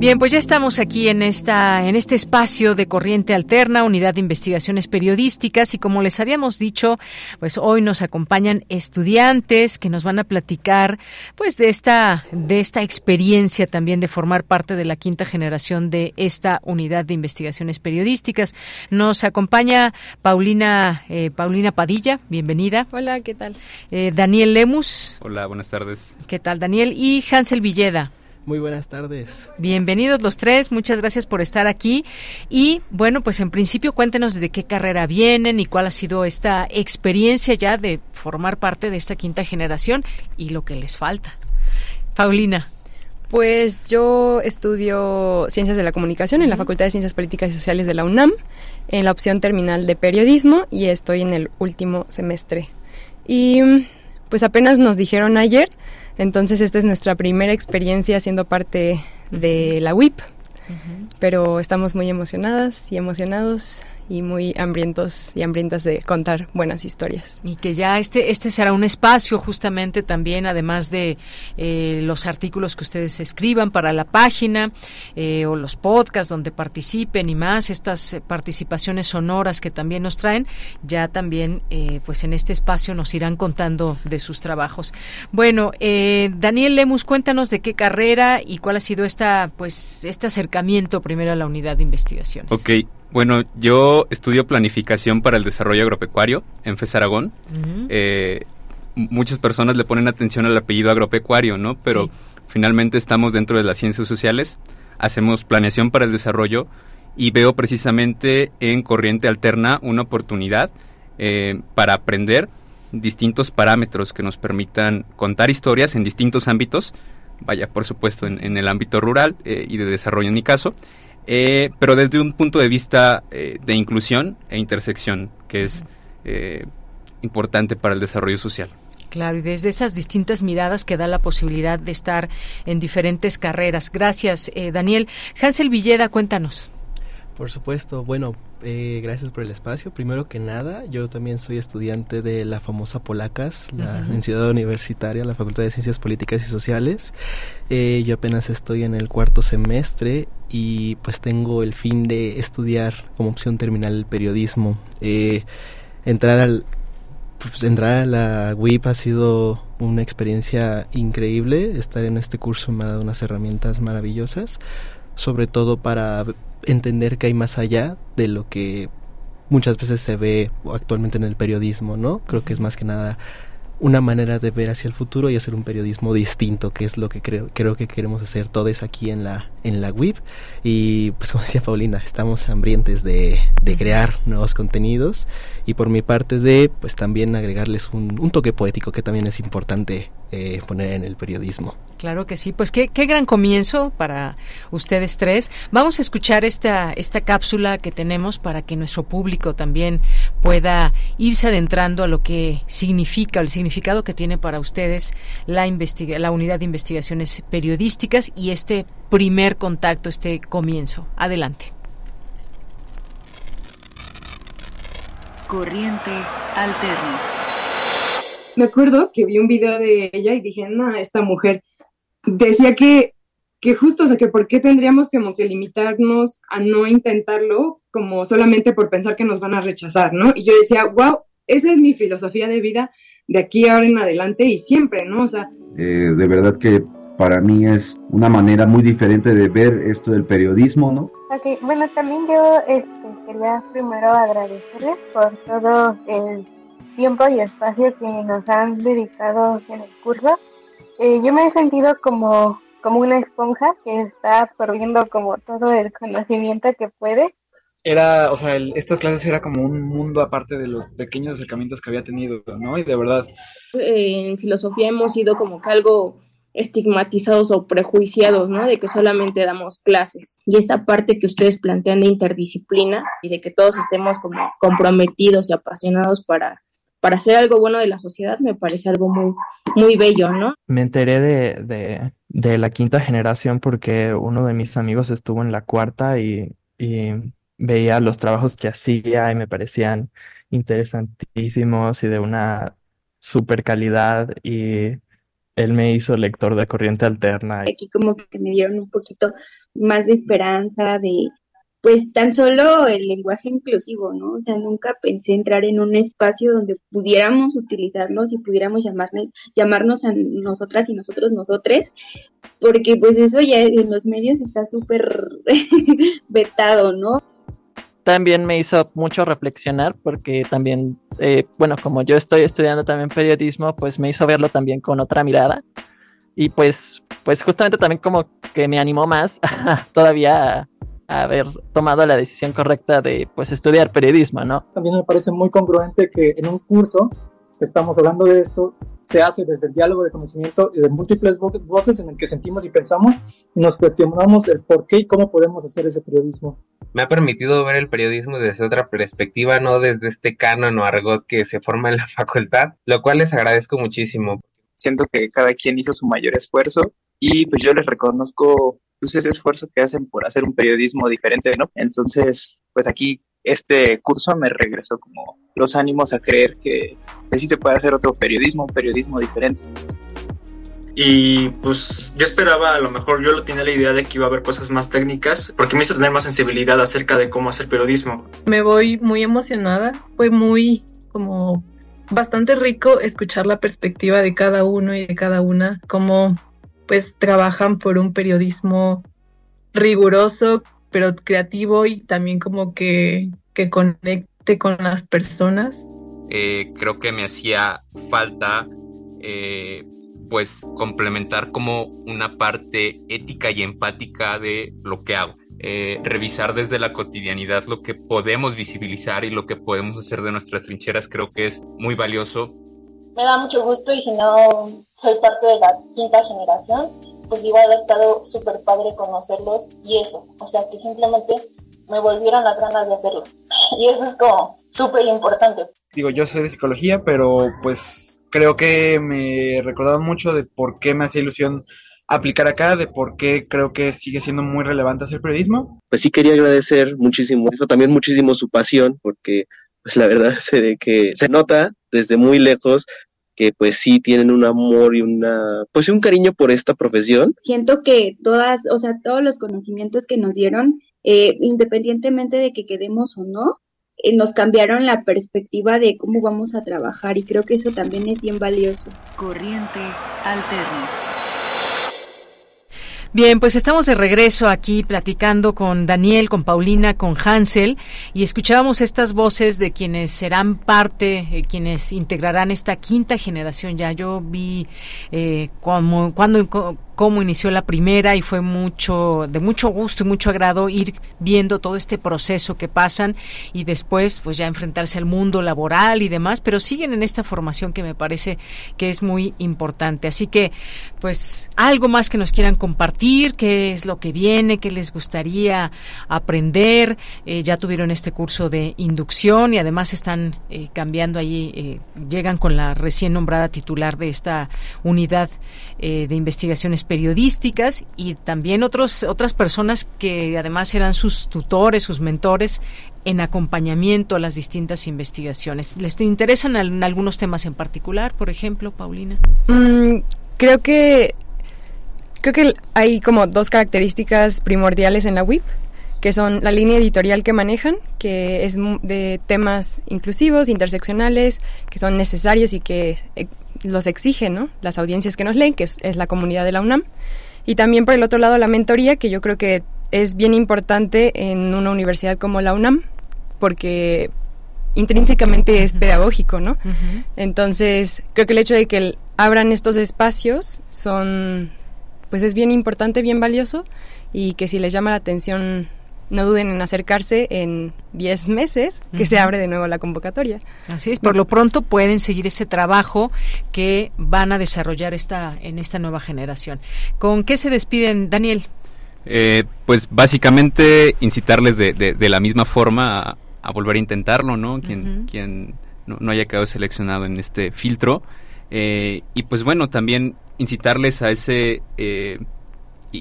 Bien, pues ya estamos aquí en esta en este espacio de Corriente Alterna, Unidad de Investigaciones Periodísticas y como les habíamos dicho, pues hoy nos acompañan estudiantes que nos van a platicar pues de esta de esta experiencia también de formar parte de la quinta generación de esta Unidad de Investigaciones Periodísticas. Nos acompaña Paulina eh, Paulina Padilla, bienvenida. Hola, ¿qué tal? Eh, Daniel Lemus. Hola, buenas tardes. ¿Qué tal, Daniel? Y Hansel Villeda. Muy buenas tardes. Bienvenidos los tres, muchas gracias por estar aquí. Y bueno, pues en principio cuéntenos de qué carrera vienen y cuál ha sido esta experiencia ya de formar parte de esta quinta generación y lo que les falta. Paulina. Pues yo estudio Ciencias de la Comunicación en la Facultad de Ciencias Políticas y Sociales de la UNAM, en la opción terminal de Periodismo y estoy en el último semestre. Y pues apenas nos dijeron ayer entonces esta es nuestra primera experiencia siendo parte de la WIP, pero estamos muy emocionadas y emocionados y muy hambrientos y hambrientas de contar buenas historias. Y que ya este, este será un espacio justamente también, además de eh, los artículos que ustedes escriban para la página eh, o los podcasts donde participen y más, estas participaciones sonoras que también nos traen, ya también eh, pues en este espacio nos irán contando de sus trabajos. Bueno, Daniel Lemus, cuéntanos de qué carrera y cuál ha sido esta pues este acercamiento primero a la unidad de investigaciones. Ok, bueno, yo estudio planificación para el desarrollo agropecuario en FES Aragón. Eh, muchas personas le ponen atención al apellido agropecuario, ¿no? Pero finalmente estamos dentro de las ciencias sociales, hacemos planeación para el desarrollo y veo precisamente en Corriente Alterna una oportunidad eh, para aprender distintos parámetros que nos permitan contar historias en distintos ámbitos, vaya, por supuesto, en, el ámbito rural eh, y de desarrollo en mi caso, eh, pero desde un punto de vista eh, de inclusión e intersección, que es eh, importante para el desarrollo social. Claro, y desde esas distintas miradas que da la posibilidad de estar en diferentes carreras. Gracias, Daniel. Hansel Villeda, cuéntanos. Por supuesto, bueno, eh, gracias por el espacio. Primero que nada, yo también soy estudiante de la famosa Polacas, la Ciudad Universitaria, la Facultad de Ciencias Políticas y Sociales. Eh, yo apenas estoy en el cuarto semestre y pues tengo el fin de estudiar como opción terminal el periodismo. Eh, entrar al pues, entrar a la WIP ha sido una experiencia increíble. Estar en este curso me ha dado unas herramientas maravillosas, sobre todo para entender que hay más allá de lo que muchas veces se ve actualmente en el periodismo, ¿no? Creo que es más que nada una manera de ver hacia el futuro y hacer un periodismo distinto, que es lo que creo, creo que queremos hacer todos aquí en la, en la web. Y pues como decía Paulina, estamos hambrientes de, de crear nuevos contenidos y por mi parte de pues también agregarles un, un toque poético que también es importante eh, poner en el periodismo. Claro que sí, pues qué, qué gran comienzo para ustedes tres. Vamos a escuchar esta, esta cápsula que tenemos para que nuestro público también pueda irse adentrando a lo que significa, el significado que tiene para ustedes la, la unidad de investigaciones periodísticas y este primer contacto, este comienzo. Adelante. Corriente alterna me acuerdo que vi un video de ella y dije, no, esta mujer decía que, que justo, o sea, que por qué tendríamos como que limitarnos a no intentarlo como solamente por pensar que nos van a rechazar, ¿no? Y yo decía, wow, esa es mi filosofía de vida de aquí ahora en adelante y siempre, ¿no? O sea... Eh, de verdad que para mí es una manera muy diferente de ver esto del periodismo, ¿no? Ok, bueno, también yo este, quería primero agradecerles por todo el tiempo y espacio que nos han dedicado en el curso. Eh, yo me he sentido como, como una esponja que está absorbiendo como todo el conocimiento que puede. Era, o sea, estas clases era como un mundo aparte de los pequeños acercamientos que había tenido, ¿no? Y de verdad. En filosofía hemos sido como que algo estigmatizados o prejuiciados, ¿no? De que solamente damos clases. Y esta parte que ustedes plantean de interdisciplina y de que todos estemos como comprometidos y apasionados para para hacer algo bueno de la sociedad me parece algo muy, muy bello, ¿no? Me enteré de, de, de la quinta generación porque uno de mis amigos estuvo en la cuarta y, y veía los trabajos que hacía y me parecían interesantísimos y de una super calidad y él me hizo lector de corriente alterna. Aquí como que me dieron un poquito más de esperanza, de, pues tan solo el lenguaje inclusivo, ¿no? O sea, nunca pensé entrar en un espacio donde pudiéramos utilizarlos y pudiéramos llamarnos, a nosotras y nosotros nosotres, porque pues eso ya en los medios está súper vetado, ¿no? También me hizo mucho reflexionar porque también, eh, bueno, como yo estoy estudiando también periodismo, pues me hizo verlo también con otra mirada y pues, pues justamente también como que me animó más todavía haber tomado la decisión correcta de pues estudiar periodismo, ¿no? También me parece muy congruente que en un curso estamos hablando de esto se hace desde el diálogo de conocimiento y de múltiples voces en el que sentimos y pensamos y nos cuestionamos el por qué y cómo podemos hacer ese periodismo. Me ha permitido ver el periodismo desde otra perspectiva, no desde este canon o argot que se forma en la facultad, lo cual les agradezco muchísimo. Siento que cada quien hizo su mayor esfuerzo y pues yo les reconozco pues ese esfuerzo que hacen por hacer un periodismo diferente, ¿no? Entonces, pues aquí este curso me regresó como los ánimos a creer que, que sí se puede hacer otro periodismo, un periodismo diferente. Y pues yo esperaba, a lo mejor yo lo tenía la idea de que iba a haber cosas más técnicas, porque me hizo tener más sensibilidad acerca de cómo hacer periodismo. Me voy muy emocionada, fue muy como bastante rico escuchar la perspectiva de cada uno y de cada una, cómo pues trabajan por un periodismo riguroso, pero creativo y también como que, que conecte con las personas. Eh, creo que me hacía falta eh, pues complementar como una parte ética y empática de lo que hago. Eh, revisar desde la cotidianidad lo que podemos visibilizar y lo que podemos hacer de nuestras trincheras creo que es muy valioso. Me da mucho gusto y si no soy parte de la quinta generación, pues igual ha estado súper padre conocerlos y eso, o sea que simplemente me volvieron las ganas de hacerlo. Y eso es como súper importante. Digo, yo soy de psicología, pero pues creo que me recordaron mucho de por qué me hacía ilusión aplicar acá, de por qué creo que sigue siendo muy relevante hacer periodismo. Pues sí quería agradecer muchísimo eso, también muchísimo su pasión, porque pues la verdad se ve que se nota desde muy lejos que pues sí tienen un amor y una, pues un cariño por esta profesión. Siento que todas, o sea, todos los conocimientos que nos dieron, eh, independientemente de que quedemos o no, eh, nos cambiaron la perspectiva de cómo vamos a trabajar y creo que eso también es bien valioso. Corriente alterna. Bien, pues estamos de regreso aquí platicando con Daniel, con Paulina, con Hansel y escuchábamos estas voces de quienes serán parte, eh, quienes integrarán esta quinta generación. Ya yo vi eh, como, cuando cómo inició la primera y fue mucho de mucho gusto y mucho agrado ir viendo todo este proceso que pasan y después pues ya enfrentarse al mundo laboral y demás, pero siguen en esta formación que me parece que es muy importante. Así que pues algo más que nos quieran compartir, qué es lo que viene, qué les gustaría aprender. Eh, ya tuvieron este curso de inducción y además están eh, cambiando allí, eh, llegan con la recién nombrada titular de esta unidad de investigaciones periodísticas y también otros, otras personas que además eran sus tutores, sus mentores en acompañamiento a las distintas investigaciones. ¿Les interesan algunos temas en particular, por ejemplo, Paulina? Mm, creo que creo que hay como dos características primordiales en la WIP, que son la línea editorial que manejan, que es de temas inclusivos, interseccionales, que son necesarios y que eh, los exigen ¿no? las audiencias que nos leen, que es, la comunidad de la UNAM. Y también por el otro lado la mentoría, que yo creo que es bien importante en una universidad como la UNAM, porque intrínsecamente es pedagógico, ¿no? Entonces, creo que el hecho de que abran estos espacios son, pues es bien importante, bien valioso, y que si les llama la atención no duden en acercarse en 10 meses que se abre de nuevo la convocatoria. Así es, por lo pronto pueden seguir ese trabajo que van a desarrollar esta, en esta nueva generación. ¿Con qué se despiden, Daniel? Eh, pues básicamente incitarles de, de, la misma forma a, volver a intentarlo, ¿no? Quien, quien no, haya quedado seleccionado en este filtro. Eh, y pues bueno, también incitarles a ese eh,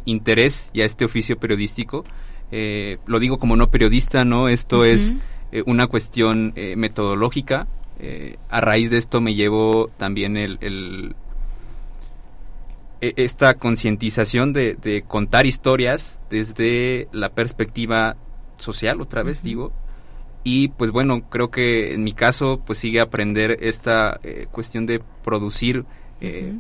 interés y a este oficio periodístico eh, lo digo como no periodista, ¿no? Esto es eh, una cuestión eh, metodológica. a raíz de esto me llevo también el, e, esta concientización de, contar historias desde la perspectiva social, otra vez digo. Y pues bueno, creo que en mi caso pues sigue aprender esta cuestión de producir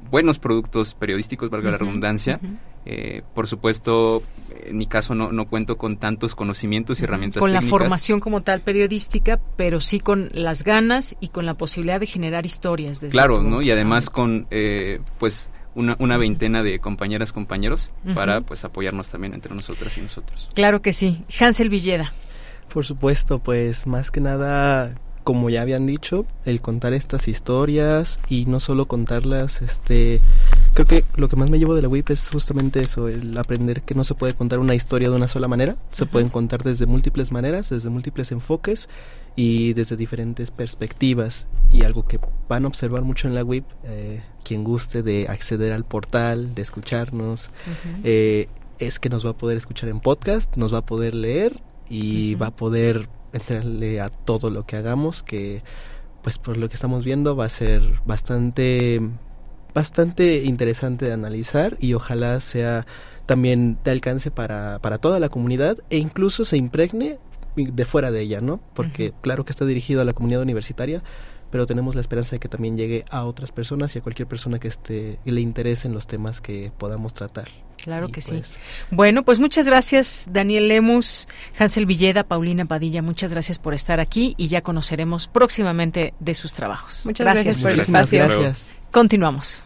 buenos productos periodísticos, valga la redundancia, eh, por supuesto, en mi caso no, no, cuento con tantos conocimientos y herramientas. Con la formación como tal periodística, pero sí con las ganas y con la posibilidad de generar historias. claro, ¿no? Y además con, eh, pues, una, una, veintena de compañeras, compañeros para, pues, apoyarnos también entre nosotras y nosotros. Claro que sí. Hansel Villeda. Por supuesto, pues, más que nada como ya habían dicho, el contar estas historias y no solo contarlas, este, creo que lo que más me llevo de la WIP es justamente eso, el aprender que no se puede contar una historia de una sola manera, se pueden contar desde múltiples maneras, desde múltiples enfoques y desde diferentes perspectivas. Y algo que van a observar mucho en la WIP, eh, quien guste de acceder al portal, de escucharnos, eh, es que nos va a poder escuchar en podcast, nos va a poder leer y va a poder entrarle a todo lo que hagamos, que pues por lo que estamos viendo va a ser bastante bastante interesante de analizar y ojalá sea también de alcance para, para toda la comunidad e incluso se impregne de fuera de ella, ¿no? Porque claro que está dirigido a la comunidad universitaria, pero tenemos la esperanza de que también llegue a otras personas y a cualquier persona que esté le interesen los temas que podamos tratar. Claro que sí. Pues bueno, pues muchas gracias Daniel Lemus, Hansel Villeda, Paulina Padilla, muchas gracias por estar aquí y ya conoceremos próximamente de sus trabajos. Muchas gracias, por el espacio. Gracias. Continuamos.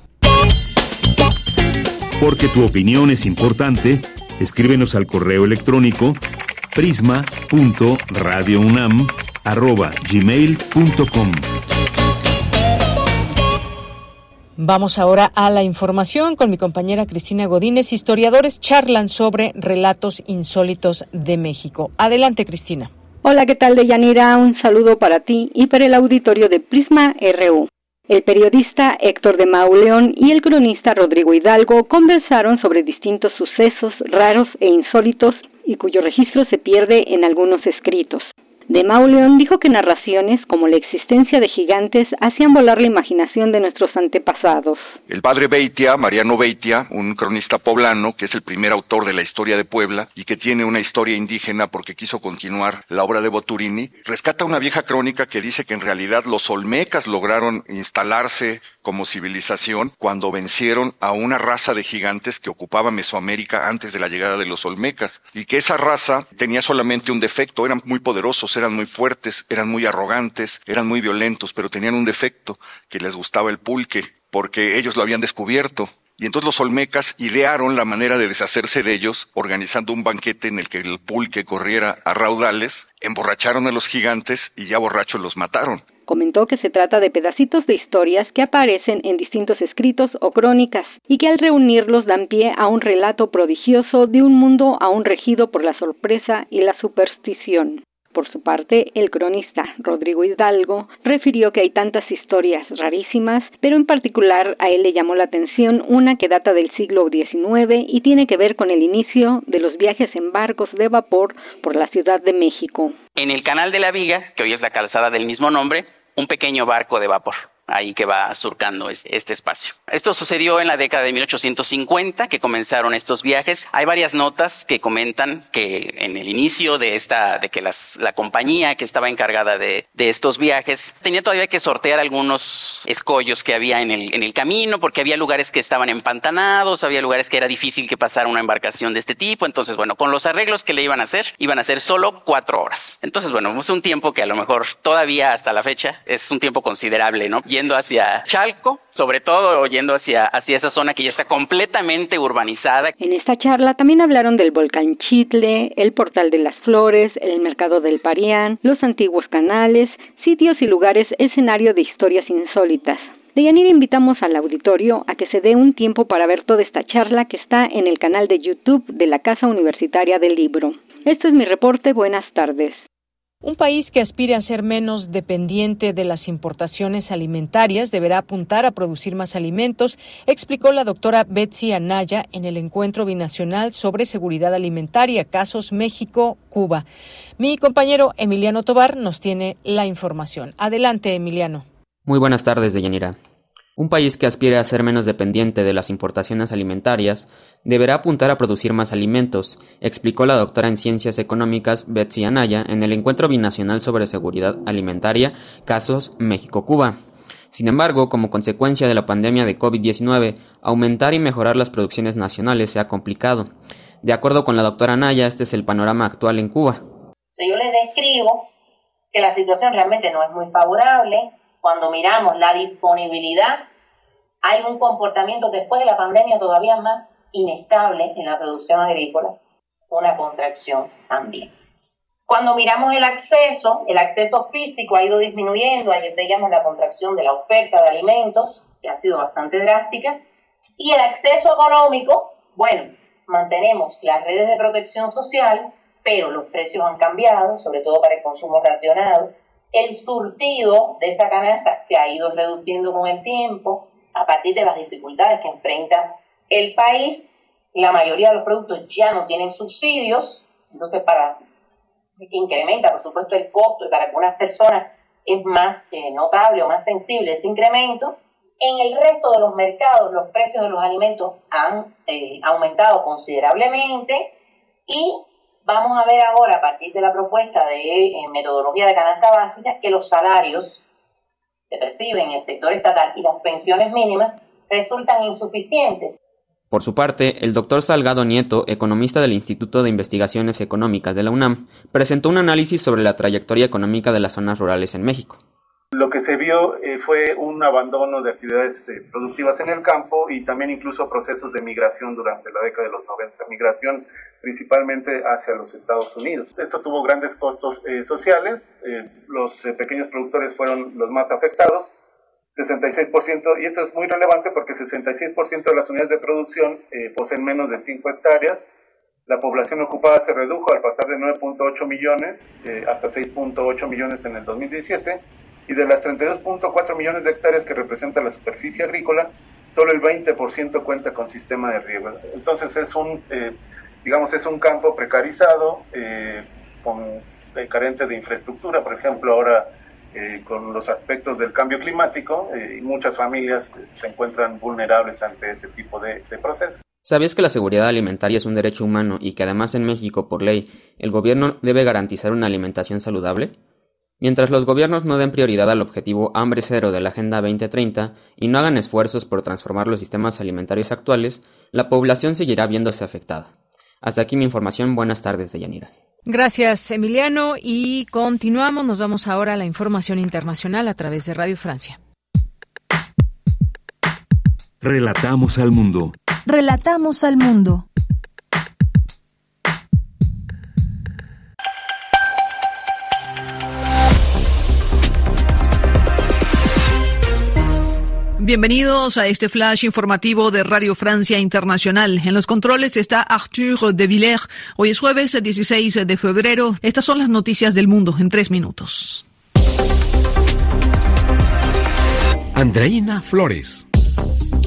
Porque tu opinión es importante, escríbenos al correo electrónico prisma.radiounam@gmail.com. Vamos ahora a la información con mi compañera Cristina Godínez. Historiadores charlan sobre relatos insólitos de México. Adelante, Cristina. Hola, ¿qué tal, Deyanira? Un saludo para ti y para el auditorio de Prisma RU. El periodista Héctor de Mauleón y el cronista Rodrigo Hidalgo conversaron sobre distintos sucesos raros e insólitos y cuyo registro se pierde en algunos escritos. De Mauleón dijo que narraciones como la existencia de gigantes hacían volar la imaginación de nuestros antepasados. El padre Beitia, Mariano Beitia, un cronista poblano que es el primer autor de la historia de Puebla y que tiene una historia indígena porque quiso continuar la obra de Boturini, rescata una vieja crónica que dice que en realidad los olmecas lograron instalarse como civilización cuando vencieron a una raza de gigantes que ocupaba Mesoamérica antes de la llegada de los olmecas y que esa raza tenía solamente un defecto, eran muy poderosos, eran muy fuertes, eran muy arrogantes, eran muy violentos, pero tenían un defecto que les gustaba el pulque porque ellos lo habían descubierto y entonces los olmecas idearon la manera de deshacerse de ellos, organizando un banquete en el que el pulque corriera a raudales, emborracharon a los gigantes y ya borrachos los mataron. Comentó que se trata de pedacitos de historias que aparecen en distintos escritos o crónicas y que al reunirlos dan pie a un relato prodigioso de un mundo aún regido por la sorpresa y la superstición. Por su parte, el cronista Rodrigo Hidalgo refirió que hay tantas historias rarísimas, pero en particular a él le llamó la atención una que data del siglo XIX y tiene que ver con el inicio de los viajes en barcos de vapor por la Ciudad de México. En el Canal de la Viga, que hoy es la calzada del mismo nombre, un pequeño barco de vapor ahí que va surcando este espacio. Esto sucedió en la década de 1850 que comenzaron estos viajes. Hay varias notas que comentan que en el inicio de esta, de que la compañía que estaba encargada de, estos viajes tenía todavía que sortear algunos escollos que había en el, camino porque había lugares que estaban empantanados, había lugares que era difícil que pasara una embarcación de este tipo. Entonces, bueno, con los arreglos que le iban a hacer, iban a ser solo cuatro horas. Entonces, bueno, es un tiempo que a lo mejor todavía hasta la fecha es un tiempo considerable, ¿no? Hacia Chalco, sobre todo yendo hacia, hacia esa zona que ya está completamente urbanizada. En esta charla también hablaron del volcán Chitle, el portal de las flores, el mercado del Parián, los antiguos canales, sitios y lugares escenario de historias insólitas. De Yanir invitamos al auditorio a que se dé un tiempo para ver toda esta charla que está en el canal de YouTube de la Casa Universitaria del Libro. Esto es mi reporte. Buenas tardes. Un país que aspire a ser menos dependiente de las importaciones alimentarias deberá apuntar a producir más alimentos, explicó la doctora Betsy Anaya en el encuentro binacional sobre seguridad alimentaria, casos México-Cuba. Mi compañero Emiliano Tobar nos tiene la información. Adelante, Emiliano. Muy buenas tardes, Deyanira. Un país que aspire a ser menos dependiente de las importaciones alimentarias deberá apuntar a producir más alimentos, explicó la doctora en Ciencias Económicas Betsy Anaya en el Encuentro Binacional sobre Seguridad Alimentaria, casos México-Cuba. Sin embargo, como consecuencia de la pandemia de COVID-19, aumentar y mejorar las producciones nacionales se ha complicado. De acuerdo con la doctora Anaya, este es el panorama actual en Cuba. yo les describo que la situación realmente no es muy favorable, cuando miramos la disponibilidad, hay un comportamiento después de la pandemia todavía más inestable en la producción agrícola, una contracción también. Cuando miramos el acceso, el acceso físico ha ido disminuyendo, ayer veíamos la contracción de la oferta de alimentos, que ha sido bastante drástica, y el acceso económico, bueno, mantenemos las redes de protección social, pero los precios han cambiado, sobre todo para el consumo racionado, el surtido de esta canasta se ha ido reduciendo con el tiempo a partir de las dificultades que enfrenta el país. La mayoría de los productos ya no tienen subsidios, entonces para que incrementa, por supuesto, el costo y para algunas personas es más eh, notable o más sensible ese incremento. En el resto de los mercados los precios de los alimentos han eh, aumentado considerablemente y vamos a ver ahora a partir de la propuesta de eh, metodología de canasta básica que los salarios que perciben en el sector estatal y las pensiones mínimas resultan insuficientes. Por su parte, el doctor Salgado Nieto, economista del Instituto de Investigaciones Económicas de la UNAM, presentó un análisis sobre la trayectoria económica de las zonas rurales en México. Lo que se vio eh, fue un abandono de actividades eh, productivas en el campo y también incluso procesos de migración durante la década de los 90, migración principalmente hacia los Estados Unidos. Esto tuvo grandes costos eh, sociales, los pequeños productores fueron los más afectados 66%, y esto es muy relevante porque 66% de las unidades de producción eh, poseen menos de 5 hectáreas. La población ocupada se redujo al pasar de 9.8 millones eh, hasta 6.8 millones en el 2017. Y de las 32.4 millones de hectáreas que representa la superficie agrícola, solo el 20% cuenta con sistema de riego. Entonces es un, eh, digamos, es un campo precarizado, con, carente de infraestructura. Por ejemplo, ahora eh, con los aspectos del cambio climático eh, muchas familias se encuentran vulnerables ante ese tipo de procesos. ¿Sabías que la seguridad alimentaria es un derecho humano y que además en México, por ley, el gobierno debe garantizar una alimentación saludable? Mientras los gobiernos no den prioridad al objetivo hambre cero de la Agenda 2030 y no hagan esfuerzos por transformar los sistemas alimentarios actuales, la población seguirá viéndose afectada. Hasta aquí mi información. Buenas tardes, Deyanira. Gracias, Emiliano. Y continuamos. Nos vamos ahora a la información internacional a través de Radio Francia. Relatamos al mundo. Relatamos al mundo. Bienvenidos a este flash informativo de Radio Francia Internacional. En los controles está Arthur de Villers. Hoy es jueves 16 de febrero. Estas son las noticias del mundo en tres minutos. Andreina Flores.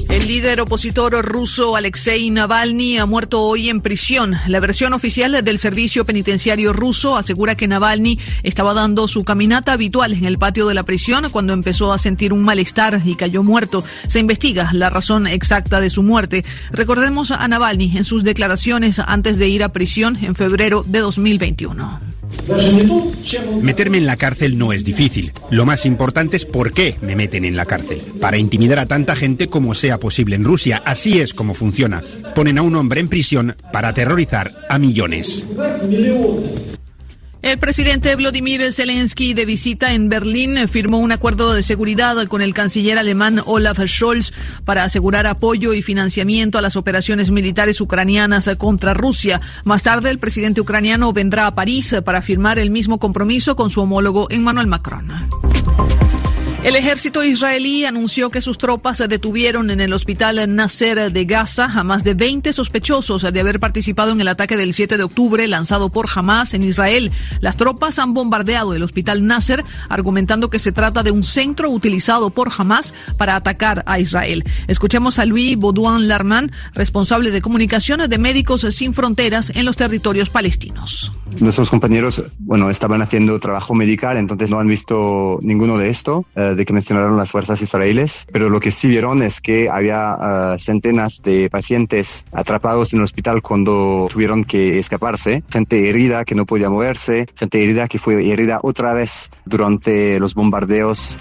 El líder opositor ruso Alexei Navalny ha muerto hoy en prisión. La versión oficial del servicio penitenciario ruso asegura que Navalny estaba dando su caminata habitual en el patio de la prisión cuando empezó a sentir un malestar y cayó muerto. Se investiga la razón exacta de su muerte. Recordemos a Navalny en sus declaraciones antes de ir a prisión en febrero de 2021. Meterme en la cárcel no es difícil. Lo más importante es por qué me meten en la cárcel. Para intimidar a tanta gente como sea posible en Rusia. Así es como funciona. Ponen a un hombre en prisión para aterrorizar a millones. El presidente Vladimir Zelensky, de visita en Berlín, firmó un acuerdo de seguridad con el canciller alemán Olaf Scholz para asegurar apoyo y financiamiento a las operaciones militares ucranianas contra Rusia. Más tarde, el presidente ucraniano vendrá a París para firmar el mismo compromiso con su homólogo Emmanuel Macron. El ejército israelí anunció que sus tropas detuvieron en el hospital Nasser de Gaza a más de 20 sospechosos de haber participado en el ataque del 7 de octubre lanzado por Hamas en Israel. Las tropas han bombardeado el hospital Nasser argumentando que se trata de un centro utilizado por Hamas para atacar a Israel. Escuchemos a Louis Baudouin Larman, responsable de comunicaciones de Médicos Sin Fronteras en los territorios palestinos. Nuestros compañeros, bueno, estaban haciendo trabajo medical, entonces no han visto ninguno de esto. Eh, de que mencionaron las fuerzas israelíes, pero lo que sí vieron es que había uh, centenas de pacientes atrapados en el hospital cuando tuvieron que escaparse, gente herida que no podía moverse, gente herida que fue herida otra vez durante los bombardeos.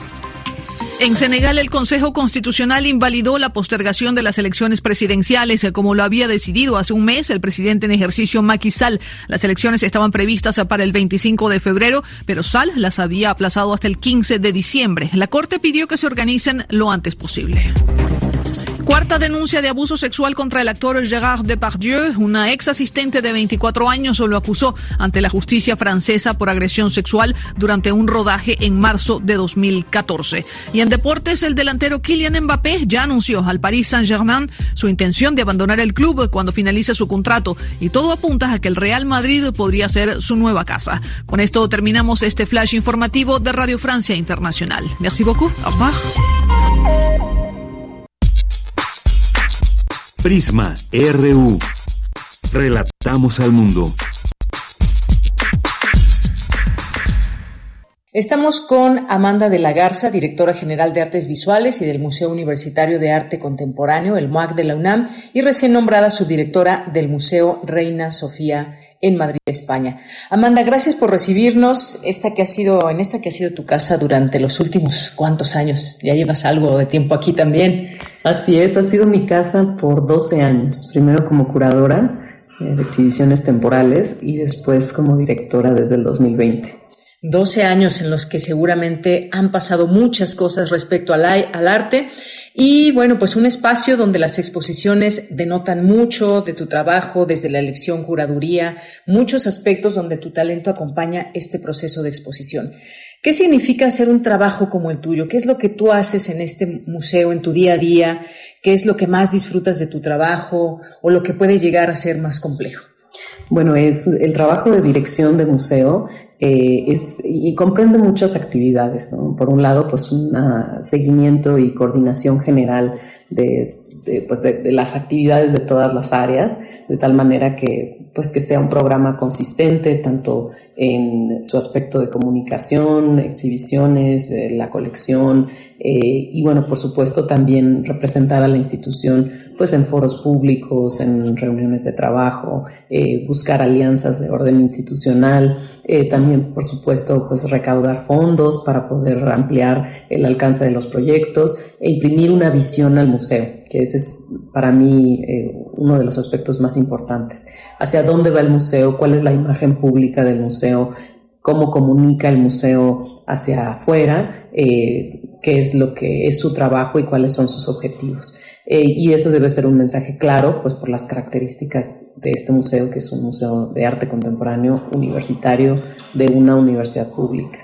En Senegal, el Consejo Constitucional invalidó la postergación de las elecciones presidenciales, como lo había decidido hace un mes el presidente en ejercicio Macky Sall. Las elecciones estaban previstas para el 25 de febrero, pero Sall las había aplazado hasta el 15 de diciembre. La Corte pidió que se organicen lo antes posible. Cuarta denuncia de abuso sexual contra el actor Gérard Depardieu. Una ex asistente de 24 años lo acusó ante la justicia francesa por agresión sexual durante un rodaje en marzo de 2014. Y en deportes, el delantero Kylian Mbappé ya anunció al Paris Saint-Germain su intención de abandonar el club cuando finalice su contrato. Y todo apunta a que el Real Madrid podría ser su nueva casa. Con esto terminamos este flash informativo de Radio Francia Internacional. Merci beaucoup. Au revoir. Prisma RU. Relatamos al mundo. Estamos con Amanda de la Garza, directora general de Artes Visuales y del Museo Universitario de Arte Contemporáneo, el MUAC de la UNAM, y recién nombrada subdirectora del Museo Reina Sofía en Madrid, España. Amanda, gracias por recibirnos esta que ha sido, en esta que ha sido tu casa durante los últimos cuantos años. Ya llevas algo de tiempo aquí también. Así es, ha sido mi casa por 12 años. Primero como curadora eh, de exhibiciones temporales y después como directora desde el 2020. 12 años en los que seguramente han pasado muchas cosas respecto al, al, arte y bueno, pues un espacio donde las exposiciones denotan mucho de tu trabajo desde la elección, curaduría, muchos aspectos donde tu talento acompaña este proceso de exposición. ¿Qué significa hacer un trabajo como el tuyo? ¿Qué es lo que tú haces en este museo, en tu día a día? ¿Qué es lo que más disfrutas de tu trabajo o lo que puede llegar a ser más complejo? Bueno, es el trabajo de dirección de museo eh, es, y comprende muchas actividades. Por un lado, pues un seguimiento y coordinación general de, pues de, las actividades de todas las áreas, de tal manera que, pues que sea un programa consistente, tanto en su aspecto de comunicación, exhibiciones, eh, la colección, eh, y bueno, por supuesto también representar a la institución pues en foros públicos, en reuniones de trabajo, eh, buscar alianzas de orden institucional, eh, también por supuesto pues recaudar fondos para poder ampliar el alcance de los proyectos e imprimir una visión al museo, que ese es para mí uno de los aspectos más importantes. Hacia dónde va el museo, cuál es la imagen pública del museo, cómo comunica el museo hacia afuera, qué es lo que es su trabajo y cuáles son sus objetivos. Eh, y eso debe ser un mensaje claro, pues por las características de este museo, que es un museo de arte contemporáneo universitario de una universidad pública.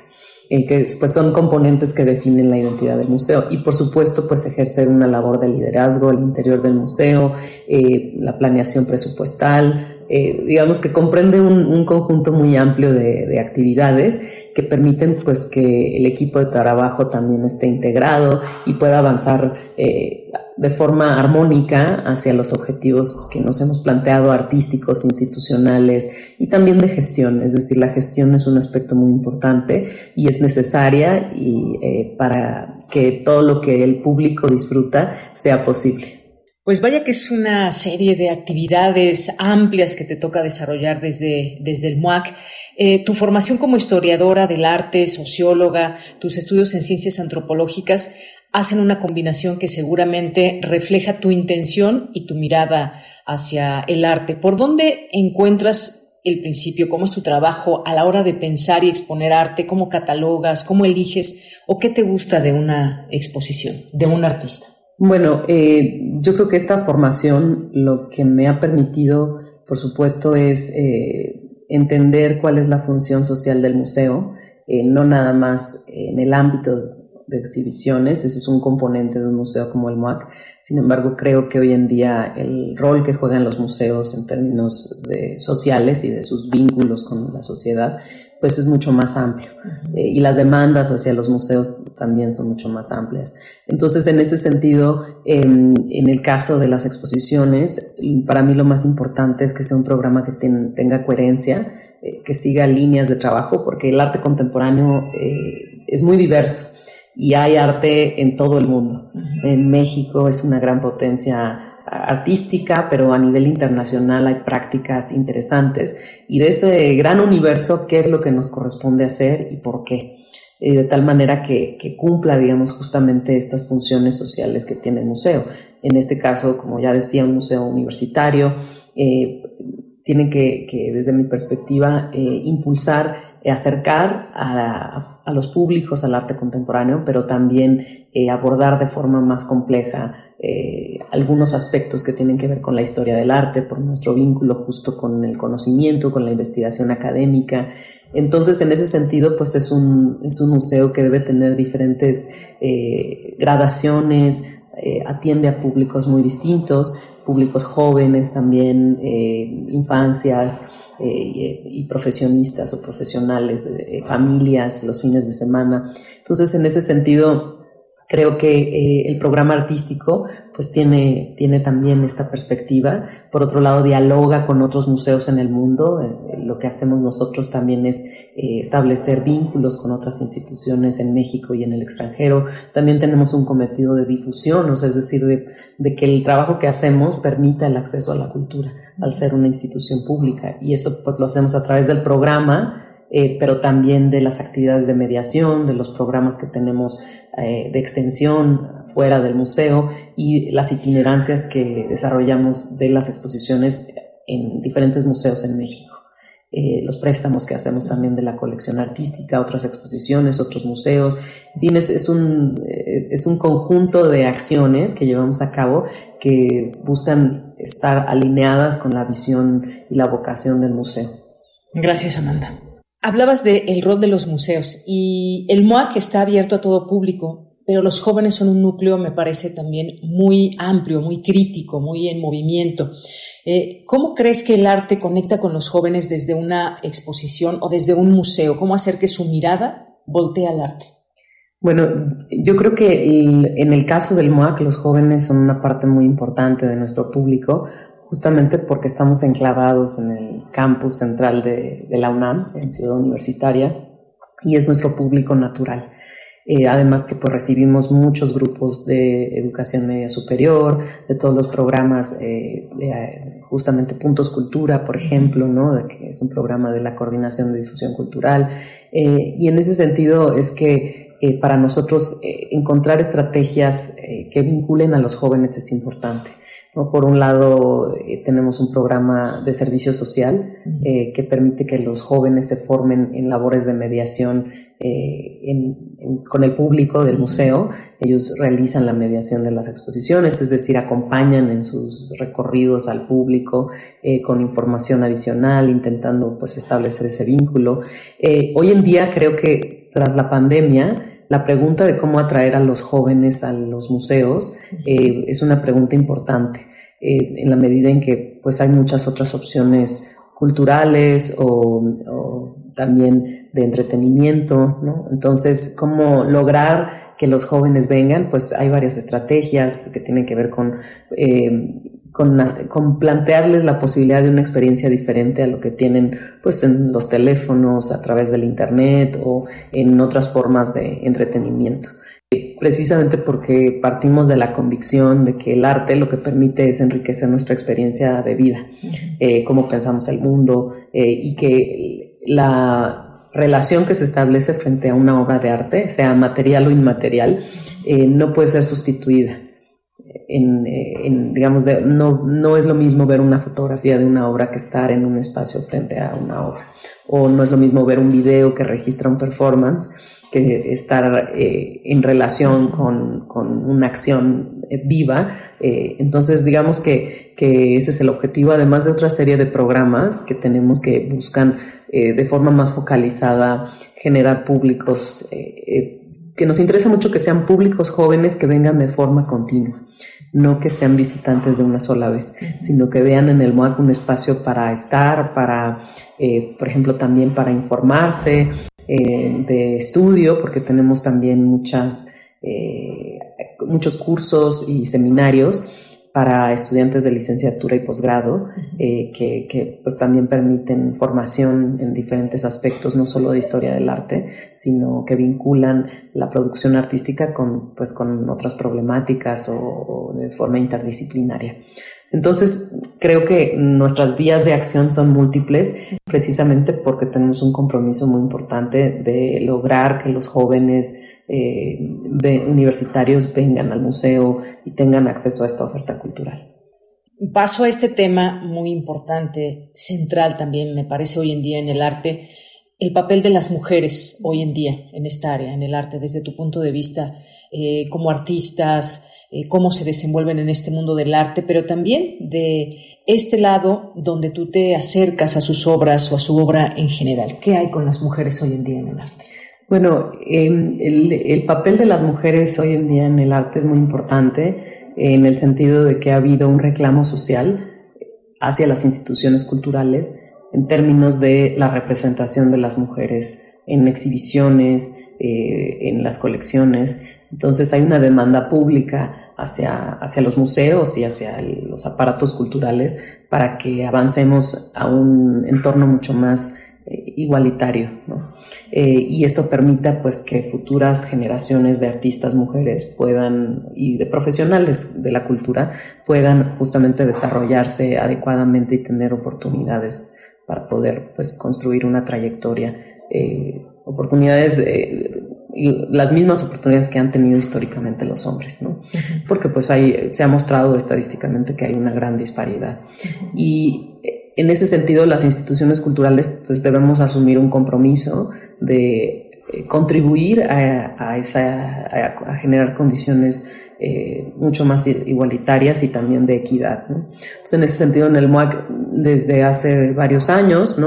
Eh, que pues son componentes que definen la identidad del museo y por supuesto pues ejercer una labor de liderazgo al interior del museo, la planeación presupuestal, eh, digamos que comprende un, conjunto muy amplio de, actividades que permiten pues que el equipo de trabajo también esté integrado y pueda avanzar eh, de forma armónica hacia los objetivos que nos hemos planteado artísticos, institucionales y también de gestión. Es decir, la gestión es un aspecto muy importante y es necesaria y, eh, para que todo lo que el público disfruta sea posible. Pues vaya que es una serie de actividades amplias que te toca desarrollar desde, desde el MUAC. Eh, tu formación como historiadora del arte, socióloga, tus estudios en ciencias antropológicas hacen una combinación que seguramente refleja tu intención y tu mirada hacia el arte. ¿Por dónde encuentras el principio? ¿Cómo es tu trabajo a la hora de pensar y exponer arte? ¿Cómo catalogas? ¿Cómo eliges? ¿O qué te gusta de una exposición, de un artista? Bueno, eh, yo creo que esta formación lo que me ha permitido, por supuesto, es eh, entender cuál es la función social del museo, eh, no nada más en el ámbito de exhibiciones, ese es un componente de un museo como el MUAC. Sin embargo, creo que hoy en día el rol que juegan los museos en términos de sociales y de sus vínculos con la sociedad pues es mucho más amplio. Eh, y las demandas hacia los museos también son mucho más amplias. Entonces, en ese sentido, en, el caso de las exposiciones, para mí lo más importante es que sea un programa que tenga coherencia, eh, que siga líneas de trabajo, porque el arte contemporáneo eh, es muy diverso y hay arte en todo el mundo. En México es una gran potencia artística, pero a nivel internacional hay prácticas interesantes. Y de ese gran universo, ¿qué es lo que nos corresponde hacer y por qué? de tal manera que, cumpla, digamos, justamente estas funciones sociales que tiene el museo. En este caso, como ya decía, un museo universitario, eh, tiene que, desde mi perspectiva, eh, impulsar, acercar a, los públicos al arte contemporáneo, pero también eh, abordar de forma más compleja eh, algunos aspectos que tienen que ver con la historia del arte, por nuestro vínculo justo con el conocimiento, con la investigación académica. Entonces, en ese sentido, pues es un, es un museo que debe tener diferentes eh, gradaciones, eh, atiende a públicos muy distintos, públicos jóvenes también, infancias, y, profesionistas o profesionales, familias, los fines de semana. Entonces, en ese sentido, Creo que eh, el programa artístico pues tiene, tiene también esta perspectiva. Por otro lado, dialoga con otros museos en el mundo. Eh, lo que hacemos nosotros también es eh, establecer vínculos con otras instituciones en México y en el extranjero. También tenemos un cometido de difusión, o sea, es decir, de, que el trabajo que hacemos permita el acceso a la cultura al ser una institución pública. Y eso pues lo hacemos a través del programa pero también de las actividades de mediación, de los programas que tenemos eh, de extensión fuera del museo y las itinerancias que desarrollamos de las exposiciones en diferentes museos en México. Eh, los préstamos que hacemos también de la colección artística, otras exposiciones, otros museos. En fin, es, un, es un conjunto de acciones que llevamos a cabo que buscan estar alineadas con la visión y la vocación del museo. Gracias, Amanda. Hablabas del rol de los museos y el MOAC está abierto a todo público, pero los jóvenes son un núcleo, me parece también muy amplio, muy crítico, muy en movimiento. Eh, ¿Cómo crees que el arte conecta con los jóvenes desde una exposición o desde un museo? ¿Cómo hacer que su mirada voltee al arte? Bueno, yo creo que en el caso del MOAC los jóvenes son una parte muy importante de nuestro público justamente porque estamos enclavados en el campus central de, la UNAM, en Ciudad Universitaria, y es nuestro público natural. Eh, además que pues recibimos muchos grupos de educación media superior, de todos los programas, eh, eh, justamente Puntos Cultura, por ejemplo, ¿no? que es un programa de la coordinación de difusión cultural. y en ese sentido es que para nosotros encontrar estrategias que vinculen a los jóvenes es importante. Por un lado, eh, tenemos un programa de servicio social eh, que permite que los jóvenes se formen en labores de mediación eh, con el público del museo. Ellos realizan la mediación de las exposiciones, es decir, acompañan en sus recorridos al público con información adicional, intentando pues, establecer ese vínculo. hoy en día creo que tras la pandemia, la pregunta de cómo atraer a los jóvenes a los museos eh, es una pregunta importante eh, en la medida en que pues hay muchas otras opciones culturales o, también de entretenimiento, ¿no? Entonces, ¿cómo lograr que los jóvenes vengan? Pues hay varias estrategias que tienen que ver con eh, con, plantearles la posibilidad de una experiencia diferente a lo que tienen pues en los teléfonos, a través del internet o en otras formas de entretenimiento. Precisamente porque partimos de la convicción de que el arte lo que permite es enriquecer nuestra experiencia de vida, eh, cómo pensamos el mundo eh, y que la relación que se establece frente a una obra de arte, sea material o inmaterial, eh, no puede ser sustituida en, digamos, de, no, no es lo mismo ver una fotografía de una obra que estar en un espacio frente a una obra. O no es lo mismo ver un video que registra un performance que estar eh, en relación con, con, una acción eh, viva. Eh, entonces, digamos que, que, ese es el objetivo, además de otra serie de programas que tenemos que buscan de forma más focalizada generar públicos que nos interesa mucho que sean públicos jóvenes que vengan de forma continua no que sean visitantes de una sola vez, sino que vean en el MOAC un espacio para estar, para, eh, por ejemplo, también para informarse eh, de estudio, porque tenemos también muchas, eh, muchos cursos y seminarios para estudiantes de licenciatura y posgrado, eh, que, pues también permiten formación en diferentes aspectos, no solo de historia del arte, sino que vinculan la producción artística con, pues, con otras problemáticas o de forma interdisciplinaria. Entonces, creo que nuestras vías de acción son múltiples, precisamente porque tenemos un compromiso muy importante de lograr que los jóvenes eh, universitarios vengan al museo y tengan acceso a esta oferta cultural. Paso a este tema muy importante, central también, me parece hoy en día en el arte, el papel de las mujeres hoy en día en esta área, en el arte, desde tu punto de vista eh, como artistas, eh, cómo se desenvuelven en este mundo del arte, pero también de este lado donde tú te acercas a sus obras o a su obra en general. ¿Qué hay con las mujeres hoy en día en el arte? Bueno, em, el, papel de las mujeres hoy en día en el arte es muy importante en el sentido de que ha habido un reclamo social hacia las instituciones culturales en términos de la representación de las mujeres en exhibiciones, eh, en las colecciones. Entonces hay una demanda pública hacia, hacia los museos y hacia los aparatos culturales para que avancemos a un entorno mucho más eh, igualitario. Eh, y esto permita pues que futuras generaciones de artistas mujeres puedan y de profesionales de la cultura puedan justamente desarrollarse adecuadamente y tener oportunidades para poder pues construir una trayectoria eh, oportunidades las mismas oportunidades que han tenido históricamente los hombres, ¿no? Porque pues hay, se ha mostrado estadísticamente que hay una gran disparidad. Y en ese sentido, las instituciones culturales pues debemos asumir un compromiso de eh, contribuir a, esa, generar condiciones eh, mucho más igualitarias y también de equidad. Entonces, en ese sentido, en el MOAC, desde hace varios años,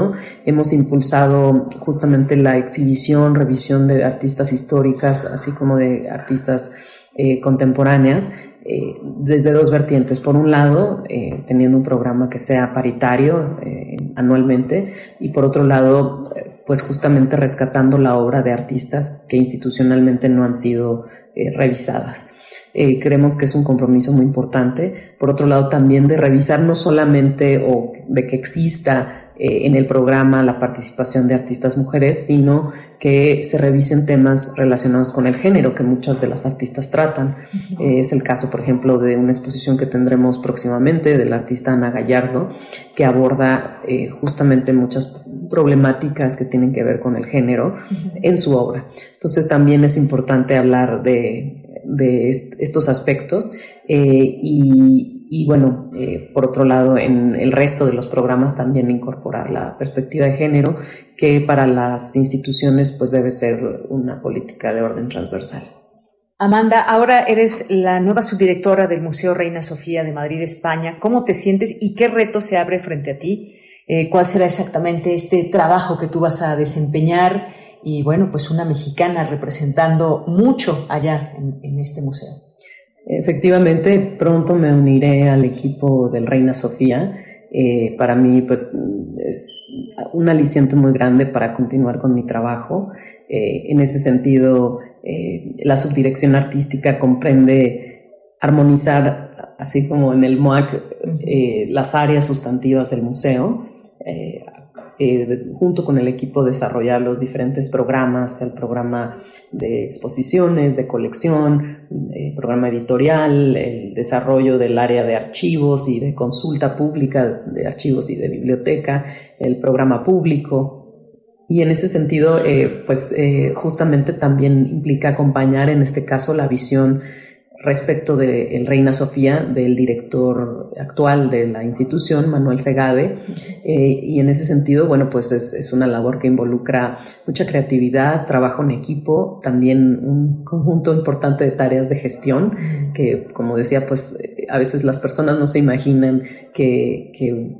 hemos impulsado justamente la exhibición, revisión de artistas históricas, así como de artistas eh, contemporáneas, eh, desde dos vertientes. Por un lado, eh, teniendo un programa que sea paritario eh, anualmente y por otro lado, pues justamente rescatando la obra de artistas que institucionalmente no han sido revisadas. creemos que es un compromiso muy importante. Por otro lado, también de revisar no solamente o de que exista eh, en el programa la participación de artistas mujeres, sino que se revisen temas relacionados con el género que muchas de las artistas tratan. Eh, es el caso, por ejemplo, de una exposición que tendremos próximamente de la artista Ana Gallardo, que aborda eh, justamente muchas problemáticas que tienen que ver con el género en su obra. Entonces también es importante hablar de, de estos aspectos y, y bueno, eh, por otro lado, en el resto de los programas también incorporar la perspectiva de género, que para las instituciones pues debe ser una política de orden transversal. Amanda, ahora eres la nueva subdirectora del Museo Reina Sofía de Madrid, España. ¿Cómo te sientes y qué reto se abre frente a ti? Eh, ¿Cuál será exactamente este trabajo que tú vas a desempeñar? Y bueno, pues una mexicana representando mucho allá en este museo. Efectivamente, pronto me uniré al equipo del Reina Sofía. Eh, para mí, pues, es un aliciente muy grande para continuar con mi trabajo. Eh, en ese sentido, eh, la subdirección artística comprende armonizar, así como en el MOAC, las áreas sustantivas del museo, eh, junto con el equipo desarrollar los diferentes programas, el programa de exposiciones, de colección, el programa editorial, el desarrollo del área de archivos y de consulta pública de archivos y de biblioteca, el programa público, y en ese sentido, eh, pues eh, justamente también implica acompañar en este caso la visión respecto de el Reina Sofía, del director actual de la institución, Manuel Segade, eh, y en ese sentido, bueno, pues es, es, una labor que involucra mucha creatividad, trabajo en equipo, también un conjunto importante de tareas de gestión, que como decía, pues eh, a veces las personas no se imaginan que, que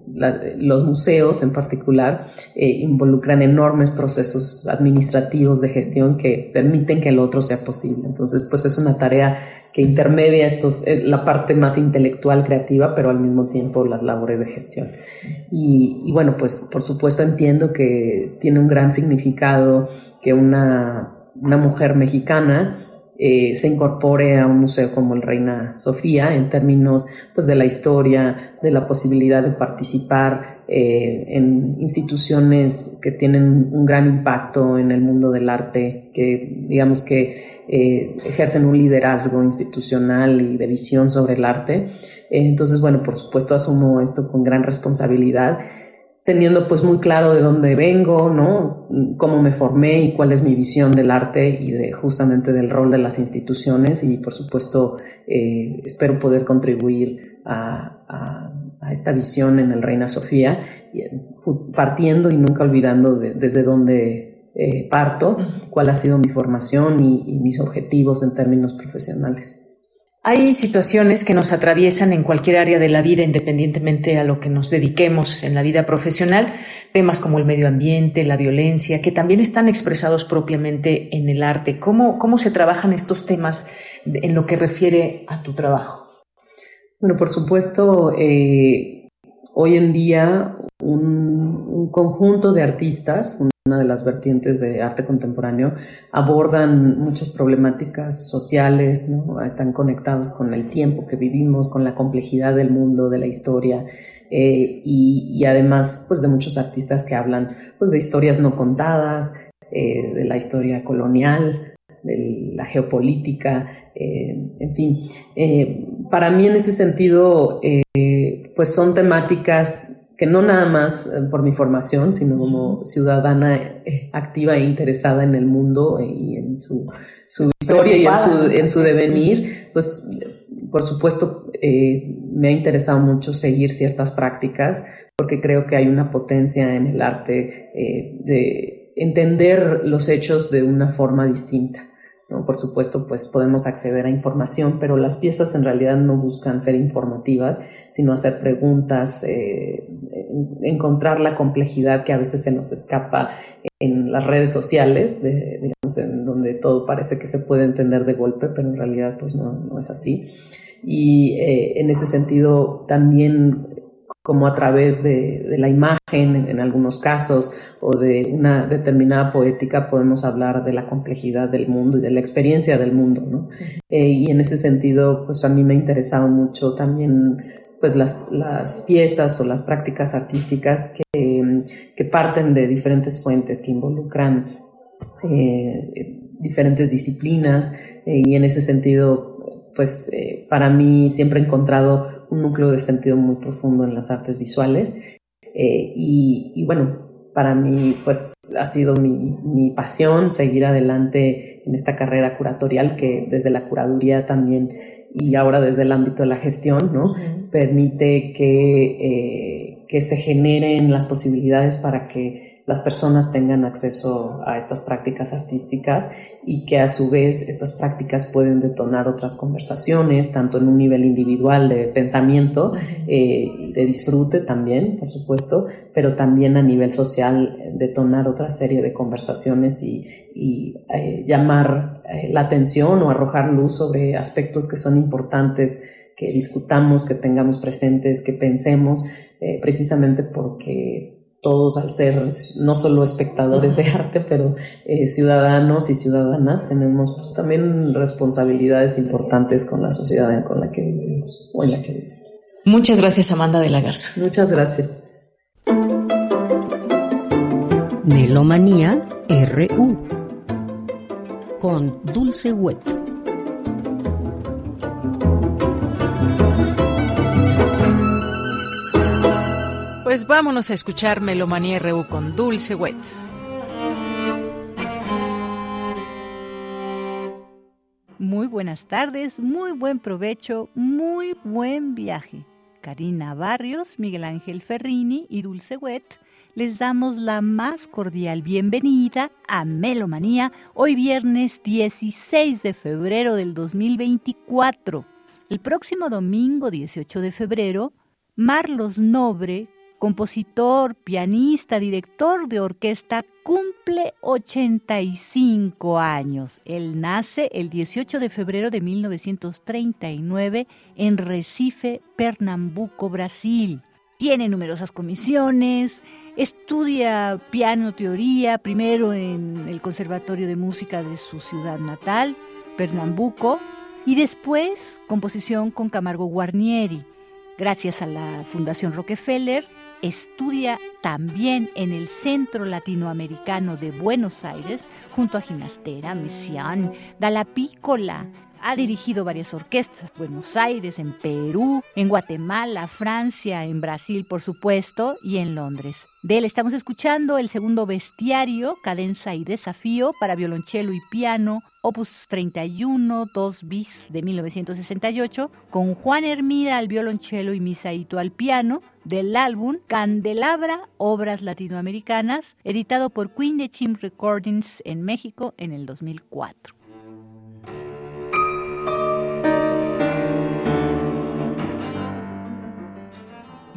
los museos en particular eh, involucran enormes procesos administrativos de gestión que permiten que el otro sea posible. Entonces, pues es una tarea que intermedia estos, eh, la parte más intelectual, creativa, pero al mismo tiempo las labores de gestión. Y, bueno, pues por supuesto entiendo que tiene un gran significado que una, una mujer mexicana eh, se incorpore a un museo como el Reina Sofía en términos pues, de la historia, de la posibilidad de participar eh, en instituciones que tienen un gran impacto en el mundo del arte, que digamos que eh, ejercen un liderazgo institucional y de visión sobre el arte. Entonces, bueno, por supuesto asumo esto con gran responsabilidad, teniendo pues muy claro de dónde vengo, ¿no? Cómo me formé y cuál es mi visión del arte y de justamente del rol de las instituciones y por supuesto eh, espero poder contribuir a, esta visión en el Reina Sofía, partiendo y nunca olvidando desde dónde eh, parto, cuál ha sido mi formación y, mis objetivos en términos profesionales. Hay situaciones que nos atraviesan en cualquier área de la vida, independientemente a lo que nos dediquemos en la vida profesional, temas como el medio ambiente, la violencia, que también están expresados propiamente en el arte. ¿Cómo, cómo se trabajan estos temas en lo que refiere a tu trabajo? Bueno, por supuesto, eh, hoy en día un, un, conjunto de artistas, una de las vertientes de arte contemporáneo, abordan muchas problemáticas sociales, están conectados con el tiempo que vivimos, con la complejidad del mundo, de la historia, eh, y, además pues de muchos artistas que hablan pues de historias no contadas, eh, de la historia colonial, de la geopolítica, eh, en fin. para mí en ese sentido pues son temáticas que no nada más eh, por mi formación, sino como ciudadana eh, activa e interesada en el mundo y en su, historia y en su, devenir, pues por supuesto eh, me ha interesado mucho seguir ciertas prácticas porque creo que hay una potencia en el arte de entender los hechos de una forma distinta. Por supuesto, pues podemos acceder a información, pero las piezas en realidad no buscan ser informativas, sino hacer preguntas, eh, encontrar la complejidad que a veces se nos escapa en las redes sociales, digamos, en donde todo parece que se puede entender de golpe, pero en realidad pues no, no es así. Y eh, en ese sentido también como a través de, la imagen en algunos casos o de una determinada poética podemos hablar de la complejidad del mundo y de la experiencia del mundo. ¿no? Eh, y en ese sentido, pues a mí me ha interesado mucho también pues las, las piezas o las prácticas artísticas que, que parten de diferentes fuentes, que involucran eh, diferentes disciplinas eh, y en ese sentido, pues para mí siempre he encontrado un núcleo de sentido muy profundo en las artes visuales. Eh, y, bueno, para mí pues ha sido mi, pasión seguir adelante en esta carrera curatorial que desde la curaduría también y ahora desde el ámbito de la gestión, ¿no? Permite que, eh, que se generen las posibilidades para que las personas tengan acceso a estas prácticas artísticas y que a su vez estas prácticas pueden detonar otras conversaciones, tanto en un nivel individual de pensamiento, eh, de disfrute también, por supuesto, pero también a nivel social detonar otra serie de conversaciones y, eh, llamar eh, la atención o arrojar luz sobre aspectos que son importantes que discutamos, que tengamos presentes, que pensemos, precisamente porque todos al ser no solo espectadores de arte, pero eh, ciudadanos y ciudadanas, tenemos pues, también responsabilidades importantes con la sociedad con la que vivimos o en la que vivimos. Muchas gracias, Amanda de la Garza. Muchas gracias. Melomanía RU con Dulce Wet. Pues vámonos a escuchar Melomanía RU con Dulce Wet. Muy buenas tardes, muy buen provecho, muy buen viaje. Karina Barrios, Miguel Ángel Ferrini y Dulce Wet les damos la más cordial bienvenida a Melomanía hoy viernes 16 de febrero del 2024. El próximo domingo 18 de febrero, Marlos Nobre compositor, pianista, director de orquesta, cumple 85 años. Él nace el 18 de febrero de 1939 en Recife, Pernambuco, Brasil. Tiene numerosas comisiones, estudia piano teoría, primero en el Conservatorio de Música de su ciudad natal, Pernambuco, y después composición con Camargo Guarnieri. Gracias a la Fundación Rockefeller, Estudia también en el Centro Latinoamericano de Buenos Aires junto a Ginastera, Messiaen, Pícola. Ha dirigido varias orquestas, Buenos Aires, en Perú, en Guatemala, Francia, en Brasil, por supuesto, y en Londres. De él estamos escuchando el segundo bestiario, Cadenza y Desafío, para violonchelo y piano, opus 31, 2 bis de 1968, con Juan Hermida al violonchelo y Misaito al piano, del álbum Candelabra, Obras Latinoamericanas, editado por Queen de Chim Recordings en México en el 2004.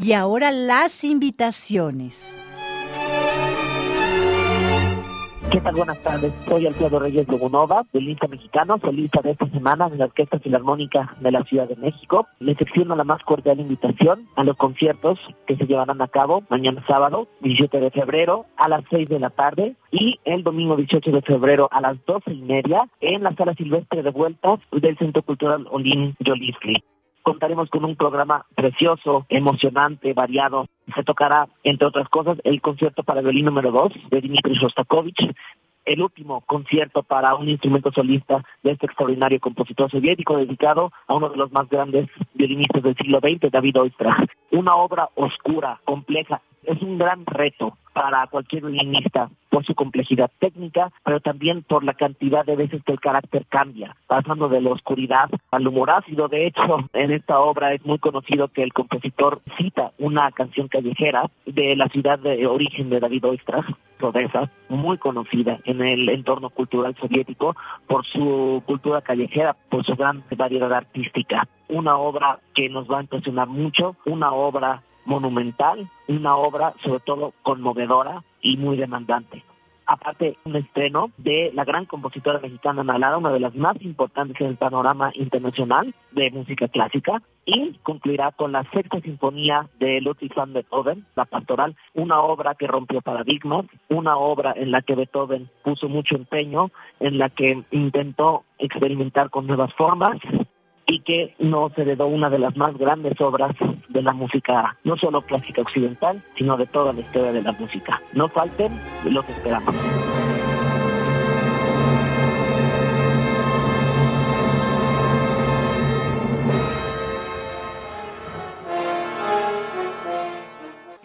Y ahora las invitaciones. ¿Qué tal? Buenas tardes. Soy Alfredo Reyes de Bunova, del Inca Mexicano, solista de esta semana en la Orquesta Filarmónica de la Ciudad de México. Les extiendo la más cordial invitación a los conciertos que se llevarán a cabo mañana sábado, 17 de febrero, a las 6 de la tarde y el domingo 18 de febrero a las 12 y media en la Sala Silvestre de Vueltas del Centro Cultural Olin Jolinsky contaremos con un programa precioso, emocionante, variado. Se tocará, entre otras cosas, el concierto para violín número 2 de Dmitri Shostakovich, el último concierto para un instrumento solista de este extraordinario compositor soviético dedicado a uno de los más grandes violinistas del siglo XX, David Oistrakh. Una obra oscura, compleja, es un gran reto para cualquier violinista por su complejidad técnica, pero también por la cantidad de veces que el carácter cambia, pasando de la oscuridad al humor ácido. De hecho, en esta obra es muy conocido que el compositor cita una canción callejera de la ciudad de origen de David Oistrakh, Odessa, muy conocida en el entorno cultural soviético por su cultura callejera, por su gran variedad artística. Una obra que nos va a impresionar mucho, una obra monumental, una obra sobre todo conmovedora y muy demandante. Aparte, un estreno de la gran compositora mexicana Nalada, una de las más importantes en el panorama internacional de música clásica, y concluirá con la sexta sinfonía de Ludwig van Beethoven, la pastoral, una obra que rompió paradigmas, una obra en la que Beethoven puso mucho empeño, en la que intentó experimentar con nuevas formas, y que nos heredó una de las más grandes obras de la música, no solo clásica occidental, sino de toda la historia de la música. No falten, los esperamos.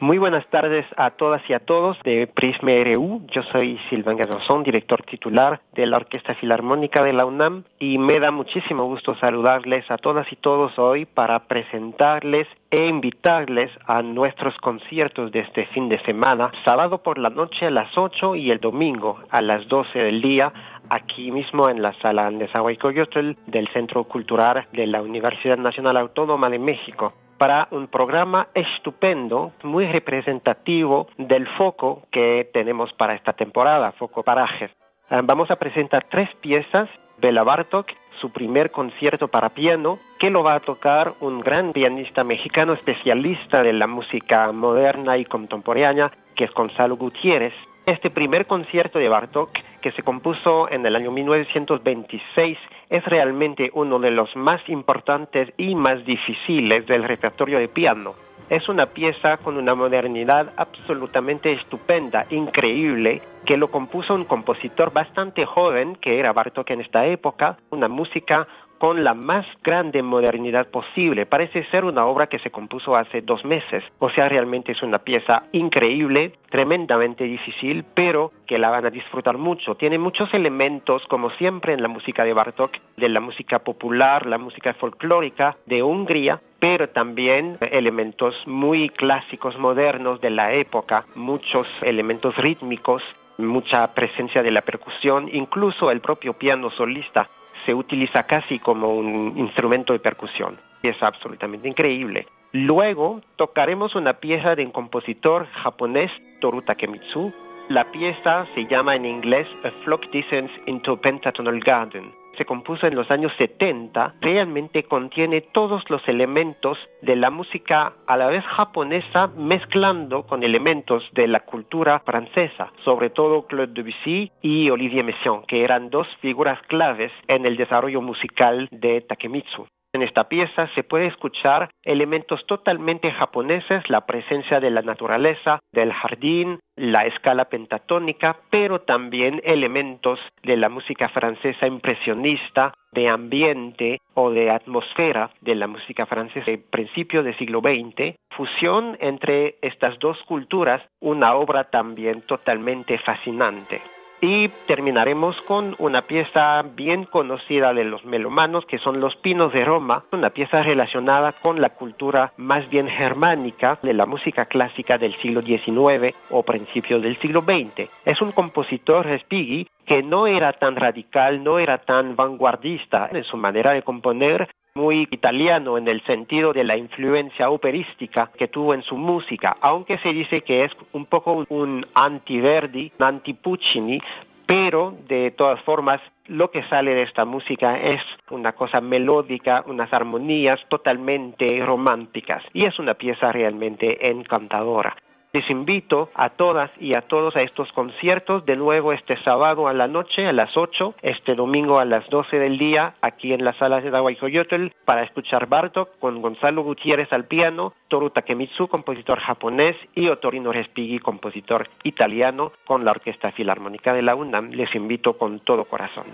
Muy buenas tardes a todas y a todos de Prisma RU. Yo soy Silvan Garzón, director titular de la Orquesta Filarmónica de la UNAM y me da muchísimo gusto saludarles a todas y todos hoy para presentarles e invitarles a nuestros conciertos de este fin de semana, sábado por la noche a las 8 y el domingo a las 12 del día aquí mismo en la sala Nezahualcóyotl del Centro Cultural de la Universidad Nacional Autónoma de México para un programa estupendo, muy representativo del foco que tenemos para esta temporada, Foco Parajes. Ah, vamos a presentar tres piezas, Bela Bartok, su primer concierto para piano, que lo va a tocar un gran pianista mexicano especialista de la música moderna y contemporánea, que es Gonzalo Gutiérrez. Este primer concierto de Bartok, que se compuso en el año 1926, es realmente uno de los más importantes y más difíciles del repertorio de piano. Es una pieza con una modernidad absolutamente estupenda, increíble, que lo compuso un compositor bastante joven, que era Bartok en esta época, una música con la más grande modernidad posible. Parece ser una obra que se compuso hace dos meses. O sea, realmente es una pieza increíble, tremendamente difícil, pero que la van a disfrutar mucho. Tiene muchos elementos, como siempre en la música de Bartok, de la música popular, la música folclórica de Hungría, pero también elementos muy clásicos, modernos de la época, muchos elementos rítmicos, mucha presencia de la percusión, incluso el propio piano solista se utiliza casi como un instrumento de percusión. Es absolutamente increíble. Luego tocaremos una pieza de un compositor japonés, Toru Takemitsu. La pieza se llama en inglés A Flock Descents into Pentatonal Garden se compuso en los años 70, realmente contiene todos los elementos de la música a la vez japonesa mezclando con elementos de la cultura francesa, sobre todo Claude Debussy y Olivier Messiaen, que eran dos figuras claves en el desarrollo musical de Takemitsu. En esta pieza se puede escuchar elementos totalmente japoneses, la presencia de la naturaleza, del jardín, la escala pentatónica, pero también elementos de la música francesa impresionista, de ambiente o de atmósfera de la música francesa de principio del siglo XX, fusión entre estas dos culturas, una obra también totalmente fascinante. Y terminaremos con una pieza bien conocida de los melomanos, que son Los Pinos de Roma, una pieza relacionada con la cultura más bien germánica de la música clásica del siglo XIX o principios del siglo XX. Es un compositor, Respighi, que no era tan radical, no era tan vanguardista en su manera de componer, muy italiano en el sentido de la influencia operística que tuvo en su música, aunque se dice que es un poco un anti-Verdi, un anti-Puccini, pero de todas formas lo que sale de esta música es una cosa melódica, unas armonías totalmente románticas y es una pieza realmente encantadora. Les invito a todas y a todos a estos conciertos de nuevo este sábado a la noche a las 8, este domingo a las 12 del día aquí en la sala de Dawaikoyotl para escuchar Bartok con Gonzalo Gutiérrez al piano, Toru Takemitsu, compositor japonés, y Otorino Respighi, compositor italiano, con la Orquesta Filarmónica de la UNAM. Les invito con todo corazón.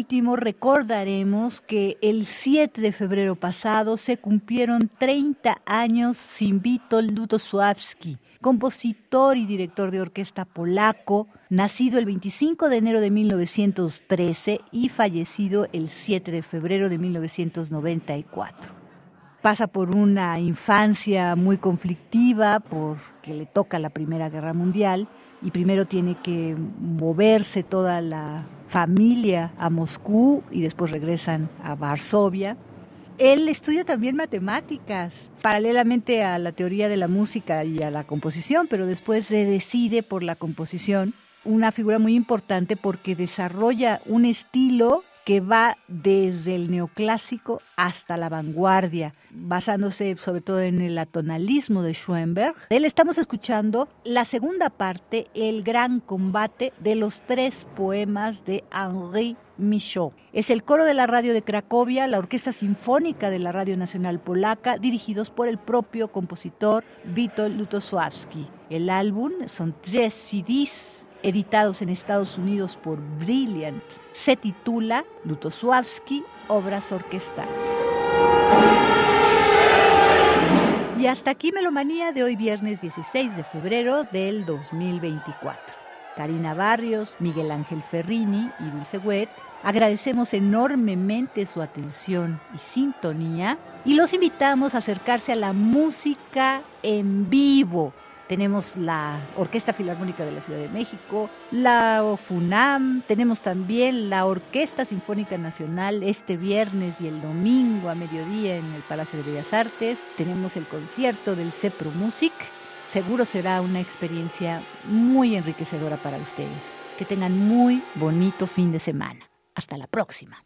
Último, recordaremos que el 7 de febrero pasado se cumplieron 30 años sin Witold Lutosławski, compositor y director de orquesta polaco, nacido el 25 de enero de 1913 y fallecido el 7 de febrero de 1994. Pasa por una infancia muy conflictiva porque le toca la Primera Guerra Mundial y primero tiene que moverse toda la familia a Moscú y después regresan a Varsovia. Él estudia también matemáticas, paralelamente a la teoría de la música y a la composición, pero después se decide por la composición, una figura muy importante porque desarrolla un estilo que va desde el neoclásico hasta la vanguardia, basándose sobre todo en el atonalismo de Schoenberg. De él estamos escuchando la segunda parte, El gran combate de los tres poemas de Henri Michaud. Es el coro de la radio de Cracovia, la Orquesta Sinfónica de la Radio Nacional Polaca, dirigidos por el propio compositor Witold Lutosławski. El álbum son tres CDs editados en Estados Unidos por Brilliant. Se titula Lutosławski, Obras Orquestales. Y hasta aquí Melomanía de hoy viernes 16 de febrero del 2024. Karina Barrios, Miguel Ángel Ferrini y Dulce Wet, agradecemos enormemente su atención y sintonía y los invitamos a acercarse a la música en vivo tenemos la Orquesta Filarmónica de la Ciudad de México, la FUNAM, tenemos también la Orquesta Sinfónica Nacional este viernes y el domingo a mediodía en el Palacio de Bellas Artes, tenemos el concierto del CEPRO Music, seguro será una experiencia muy enriquecedora para ustedes. Que tengan muy bonito fin de semana. Hasta la próxima.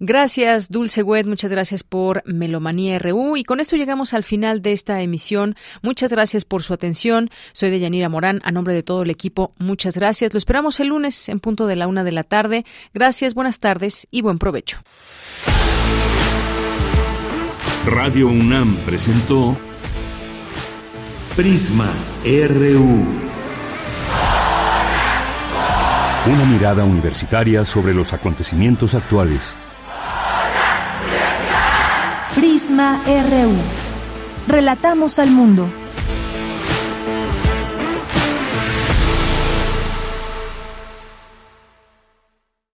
Gracias, Dulce Wet, muchas gracias por Melomanía RU. Y con esto llegamos al final de esta emisión. Muchas gracias por su atención. Soy de Yanira Morán, a nombre de todo el equipo, muchas gracias. Lo esperamos el lunes en punto de la una de la tarde. Gracias, buenas tardes y buen provecho. Radio UNAM presentó Prisma RU. Una mirada universitaria sobre los acontecimientos actuales. Relatamos al mundo.